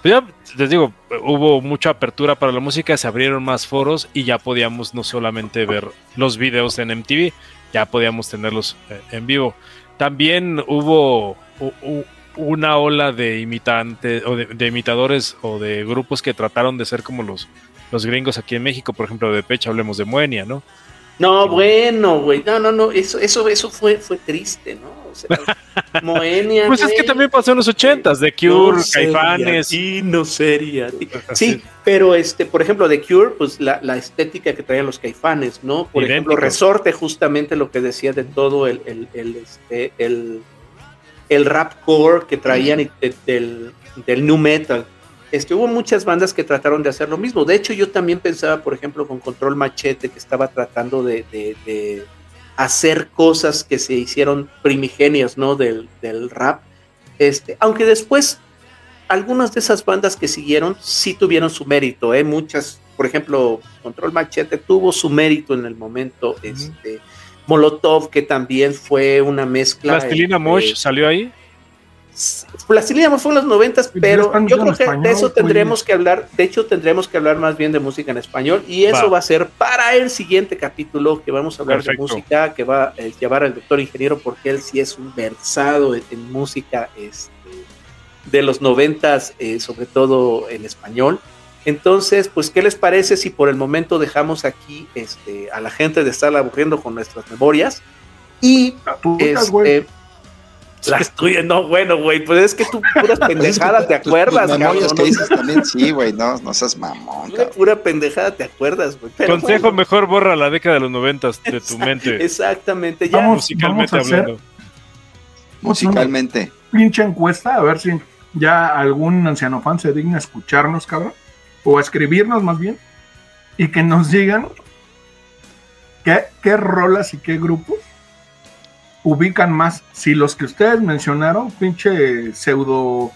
Pues ya les digo, hubo mucha apertura para la música, se abrieron más foros y ya podíamos no solamente ver los videos en MTV, ya podíamos tenerlos eh, en vivo. También hubo una ola de imitantes o de, imitadores o de grupos que trataron de ser como los, los gringos aquí en México, por ejemplo, de Pecha, hablemos de Moenia, ¿no? No, bueno, güey, no, no, no, eso, eso, eso fue, fue triste, ¿no? Moenia. Pues es que también pasó en los ochentas, The Cure, Caifanes. Sí, no sería. Sí, pero este, por ejemplo, The Cure, pues la, estética que traían los Caifanes, ¿no? Por ejemplo, resorte justamente lo que decía de todo el, el, el, este, el, el rap core que traían del, del new metal. Este, hubo muchas bandas que trataron de hacer lo mismo. De hecho, yo también pensaba, por ejemplo, con Control Machete, que estaba tratando de, hacer cosas que se hicieron primigenias, ¿no? Del, rap. Este, aunque después algunas de esas bandas que siguieron sí tuvieron su mérito, ¿eh? Muchas, por ejemplo, Control Machete tuvo su mérito en el momento. Este, Molotov, que también fue una mezcla. ¿Plastilina Mosh salió ahí? Plastilina fue en los noventas, pero yo creo que de eso tendremos que hablar, de hecho tendremos que hablar más bien de música en español y eso va, a ser para el siguiente capítulo que vamos a hablar de música, que va a llevar al doctor ingeniero porque él sí es un versado en, música este, de los noventas, eh, sobre todo en español. Entonces, pues, ¿qué les parece si por el momento dejamos aquí este, a la gente de estar aburriendo con nuestras memorias? Y este, las tuyas, no, bueno, güey, pues es que tú puras pendejadas te acuerdas, tus, que dices también, sí, güey, no, no seas mamón. Una pura pendejada te acuerdas, güey. Consejo, mejor borra la década de los noventas de tu mente. Exactamente, ya. Vamos, musicalmente hablando. Musicalmente. Pinche encuesta, a ver si ya algún anciano fan se digna escucharnos, cabrón, o escribirnos más bien, y que nos digan qué, qué rolas y qué grupos ubican más. Si los que ustedes mencionaron, pinche pseudo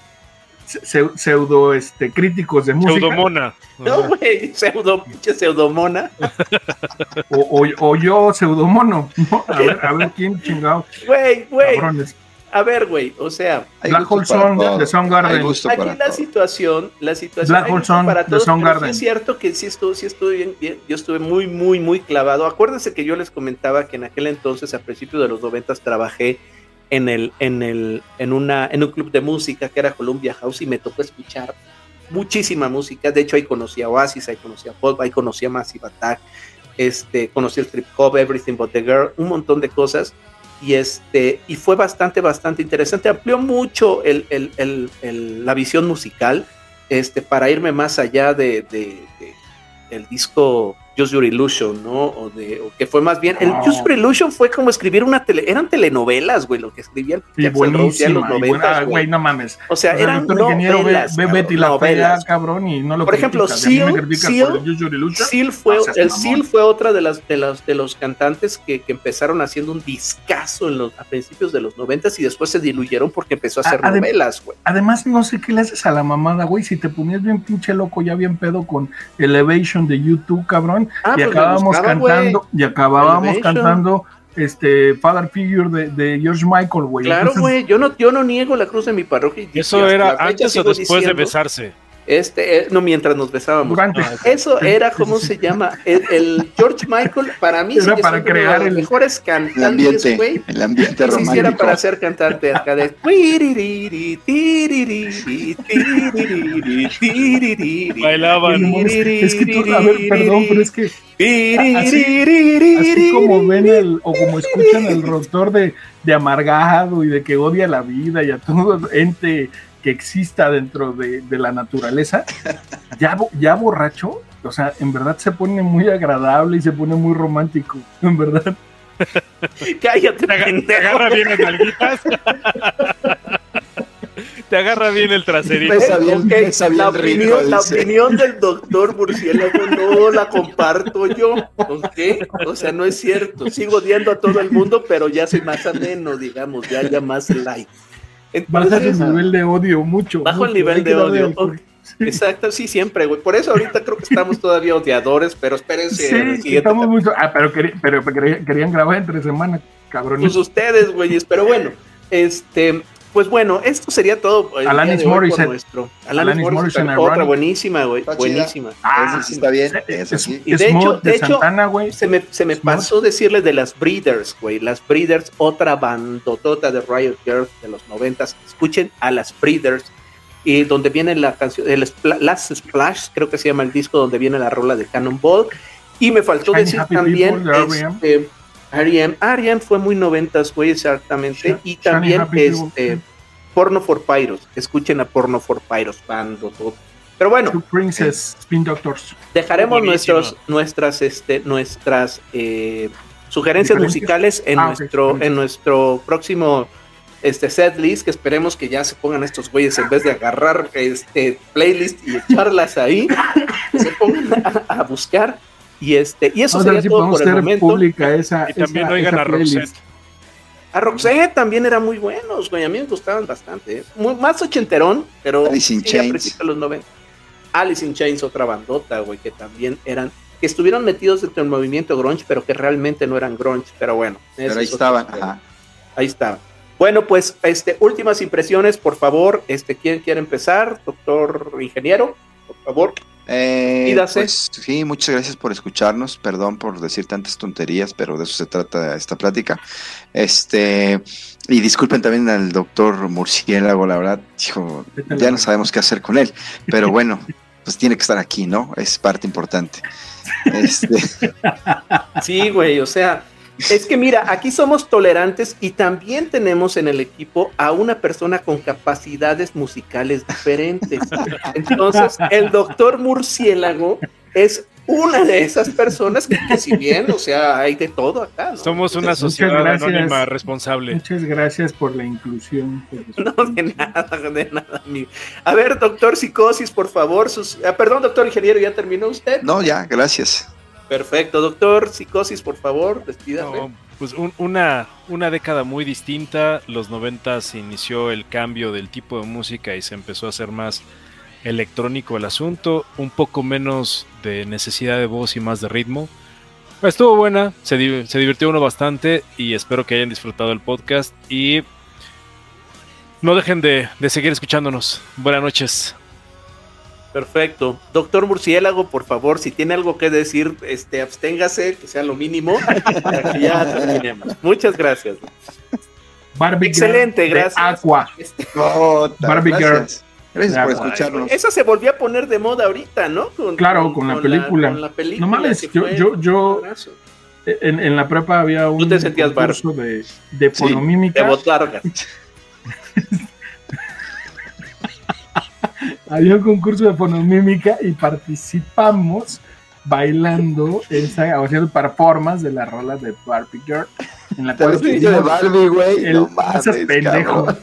pseudo este críticos de música. Pseudomona. No, güey, pseudo, pinche pseudomona. o, o, yo pseudomono. A ver, a ver quién chingado. Güey, güey a ver, güey, o sea, Black Hole Sun de Soundgarden. Aquí la situación, la situación Black Hole Sun para todos, de Soundgarden. es cierto que sí estuve, sí estuve bien, bien, yo estuve muy, muy, muy clavado. Acuérdense que yo les comentaba que en aquel entonces, a principios de los noventas, trabajé en el, en el, en una, en un club de música que era Columbia House y me tocó escuchar muchísima música. De hecho, ahí conocí a Oasis, ahí conocí a Pop, ahí conocí a Massive Attack, este, conocí el trip hop, Everything But the Girl, un montón de cosas y este y fue bastante bastante interesante. Amplió mucho el, la visión musical este para irme más allá de, de, disco Just Your Illusion, ¿no? O, de, o que fue más bien. El Just Your Illusion fue como escribir una tele. Eran telenovelas, güey, lo que escribía el sí, buenísima, los 90. Güey, no mames. O sea, eran novelas. Ve, Betty la fea, cabrón, y no lo Por ejemplo, Seal, Seal, fue, el Seal fue otra de las de los, de los cantantes que, que empezaron haciendo un discazo en los, a principios de los 90 y después se diluyeron porque empezó a hacer novelas, güey. Además, no sé qué le haces a la mamada, güey. Si te ponías bien pinche loco, ya bien pedo con Elevation de YouTube, cabrón Ah, y, pues acabábamos cantando, y acabábamos cantando este Father Figure de, de George Michael, güey. Claro, güey, yo no, yo no niego la cruz de mi parroquia. Eso era antes o después de besarse. Este, eh, no, mientras nos besábamos. Eso era, ¿cómo se llama? El, George Michael, para mí, era para crear el, mejores cantantes, güey. El ambiente romántico. Si era para ser cantante acá de. Bailaban. Es que tú, a ver, perdón, pero es que. Así, como ven el, o como escuchan el rotor de, de amargado y de que odia la vida y a todo ente que exista dentro de, la naturaleza, ya, ya borracho, o sea, en verdad se pone muy agradable y se pone muy romántico, en verdad. Cállate, te, agarra bien las nalguitas. te agarra bien el traserito. la, opinión, la, opinión, del doctor Murciélago no la comparto yo. O sea, no es cierto. Sigo odiando a todo el mundo, pero ya soy más ameno, digamos, ya, ya más light. Baja el nivel de odio mucho. Bajo el nivel de odio. Exacto, sí, siempre, güey. Por eso ahorita creo que estamos todavía odiadores, pero espérense. Sí, estamos muy... Ah, pero, pero querían grabar entre semanas, cabrón. Pues ustedes, güeyes, pero bueno, este, pues bueno, esto sería todo. Alanis Morissette. Nuestro. Alanis, Morrison, otra buenísima, güey. Buenísima. Ah, sí está bien. Y de hecho, de, hecho se me, se me pasó decirles de las Breeders, güey. Las Breeders, otra bandotota de Riot Girls de los noventas. Escuchen a las Breeders. Y donde viene la canción, el Last Splash, creo que se llama el disco donde viene la rola de Cannonball. Y me faltó decir también. Este, Ariam, Ariam fue muy noventas, güey, exactamente. y también este Porno for Pyros. Escuchen a Porno for Pyros, bando todo. Pero bueno, Princess, eh, Spin Doctors. Dejaremos nuestros, nuestras, este, nuestras eh, sugerencias musicales en ah, nuestro, en nuestro próximo este set list, que esperemos que ya se pongan estos güeyes en vez de agarrar este playlist y echarlas ahí, se pongan a buscar y este, y eso sería todo por el momento. Pública esa, y también oigan a Roxette. A Roxette también eran muy buenos, güey. A mí me gustaban bastante. ¿eh? Muy, más ochenterón, pero Alice in Chains. los 90. Alice in Chains, otra bandota, güey, que también eran, que estuvieron metidos dentro del movimiento grunge, pero que realmente no eran grunge, pero bueno. Pero ahí estaban, ajá. Ahí estaban. Bueno, pues este, últimas impresiones, por favor. Este, ¿Quién quiere empezar? Doctor ingeniero, por favor. Eh, pues, sí, muchas gracias por escucharnos. Perdón por decir tantas tonterías, pero de eso se trata esta plática. Este, y disculpen también al doctor Murciélago, la verdad, ya no sabemos qué hacer con él, pero bueno, pues tiene que estar aquí, ¿no? Es parte importante. Este. Sí, güey, o sea, es que mira, aquí somos tolerantes y también tenemos en el equipo a una persona con capacidades musicales diferentes. Entonces, el doctor murciélago es una de esas personas que, si bien, o sea, hay de todo acá. Somos una sociedad anónima responsable. Muchas gracias por la inclusión. No, de nada, de nada. A ver, doctor Psicosis, por favor. Sus... Ah, perdón, doctor ingeniero, ¿ya terminó usted? No, ya, gracias. Perfecto, doctor. Psicosis, por favor, despídase. pues una, una década muy distinta. Los 90 se inició el cambio del tipo de música y se empezó a hacer más electrónico el asunto, un poco menos de necesidad de voz y más de ritmo. Estuvo buena, se, se divirtió uno bastante y espero que hayan disfrutado el podcast y no dejen de, de seguir escuchándonos. Buenas noches. Perfecto. Doctor Murciélago, por favor, si tiene algo que decir, este, absténgase, que sea lo mínimo, para que ya terminemos. Muchas gracias. Barbie Excelente, gracias. Aqua. Este, Barbie gracias. Gracias por escucharnos. Esa se volvió a poner de moda ahorita, ¿no? claro, con, la película. con la película. No mames, yo, yo, yo en, en, la prepa había un te sentías curso de, de fonomímica. de botarga. había un concurso de fonomímica y participamos bailando esa, o haciendo performance de la rola de Barbie Girl. En la cual de Barbie, güey. El no pendejo.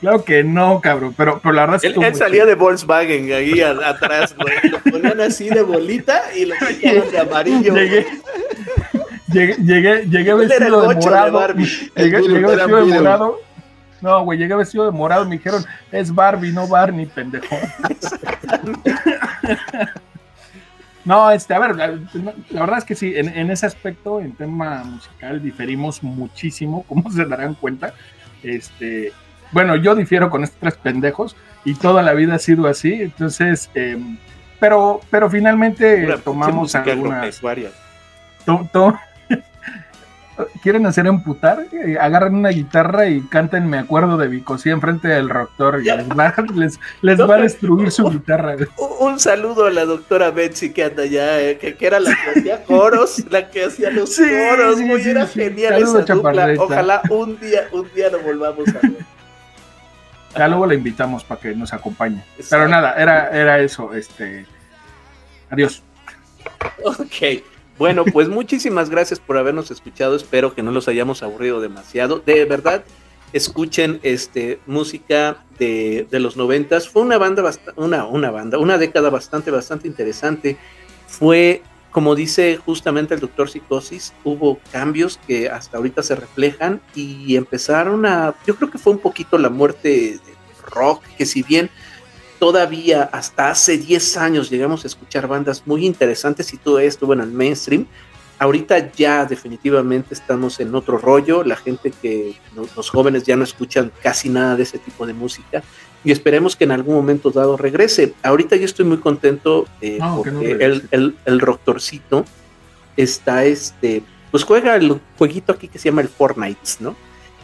Claro que no, cabrón, pero, pero la verdad es que. Él, salía de Volkswagen ahí atrás, güey. Lo ponían así de bolita y lo ponían de amarillo. Llegué, llegué, llegué, llegué vestido de morado. De llegué, llegué vestido de morado no, güey, llegué vestido de morado, me dijeron, es Barbie, no Barney, pendejo. no, este, a ver, la, verdad es que sí, en, ese aspecto, en tema musical, diferimos muchísimo, como se darán cuenta. Este, bueno, yo difiero con estos tres pendejos y toda la vida ha sido así, entonces, em, pero, pero finalmente tomamos algunas. To, to, quieren hacer emputar, eh, agarran una guitarra y canten Me acuerdo de Vicosí enfrente del doctor y les va, les, va a destruir su guitarra. Un, saludo a la doctora Betsy que anda allá, eh, que, era la que hacía coros, la que hacía los coros, muy era genial esa dupla. Ojalá un día, un día lo volvamos a ver. Ya luego la invitamos para que nos acompañe. Pero nada, era, era eso. Este. Adiós. Ok. Bueno, pues muchísimas gracias por habernos escuchado. Espero que no los hayamos aburrido demasiado. De verdad, escuchen este música de, los noventas. Fue una banda, una, una banda, una década bastante, bastante interesante. Fue, como dice justamente el doctor Psicosis, hubo cambios que hasta ahorita se reflejan y empezaron a, yo creo que fue un poquito la muerte de rock, que si bien todavía hasta hace 10 años llegamos a escuchar bandas muy interesantes y todo estuvo en el mainstream. Ahorita ya definitivamente estamos en otro rollo, la gente que los jóvenes ya no escuchan casi nada de ese tipo de música y esperemos que en algún momento dado regrese. Ahorita yo estoy muy contento eh, porque el, el, el Roctorcito está este, pues juega el jueguito aquí que se llama el Fortnite, ¿no?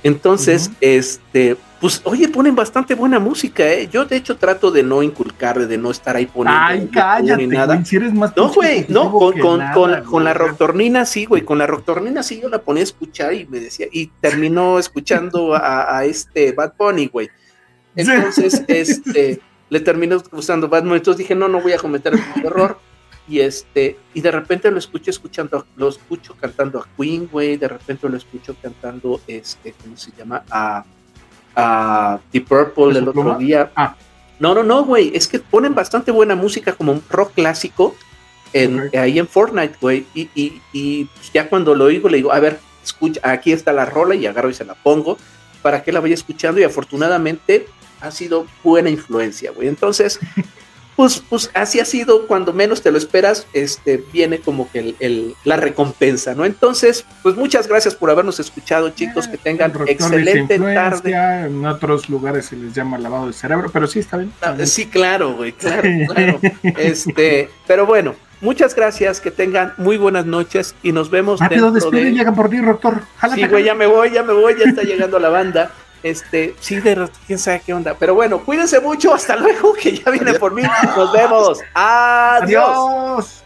Entonces, este, pues, oye, ponen bastante buena música, ¿eh? Yo, de hecho, trato de no inculcar, de no estar ahí poniendo. Ay, cállate, ni nada. no, güey, no, con, con, con, con, la rocktornina sí, güey, con la rocktornina sí yo la ponía a escuchar y me decía, y terminó escuchando a, a este Bad Bunny, güey. Entonces, este, le terminó gustando Bad Bunny, entonces dije, no, no voy a cometer el error y este, y de repente lo escucho escuchando, lo escucho cantando a Queen, güey, de repente lo escucho cantando, este, ¿cómo se llama? A, a The Purple el otro día. Ah. No, no, no, güey, es que ponen bastante buena música como un rock clásico en, ahí en Fortnite, güey, y, y, y pues ya cuando lo oigo le digo, a ver, escucha, aquí está la rola y agarro y se la pongo para que la vaya escuchando y afortunadamente ha sido buena influencia, güey. Entonces, pues, pues así ha sido, cuando menos te lo esperas, este, viene como que el, la recompensa, ¿no? Entonces, pues muchas gracias por habernos escuchado, chicos, que tengan excelente tarde. En otros lugares se les llama lavado de cerebro, pero sí está bien. Ah, sí, claro, güey, claro, claro. Este, pero bueno, muchas gracias, que tengan muy buenas noches y nos vemos. Rápido, despiden, llegan por ti, doctor. sí, güey, ya me voy, ya me voy, ya está llegando la banda. Este, sí, de quién sabe qué onda. Pero bueno, cuídense mucho. Hasta luego, que ya viene por mí. Nos vemos. Adiós. Adiós.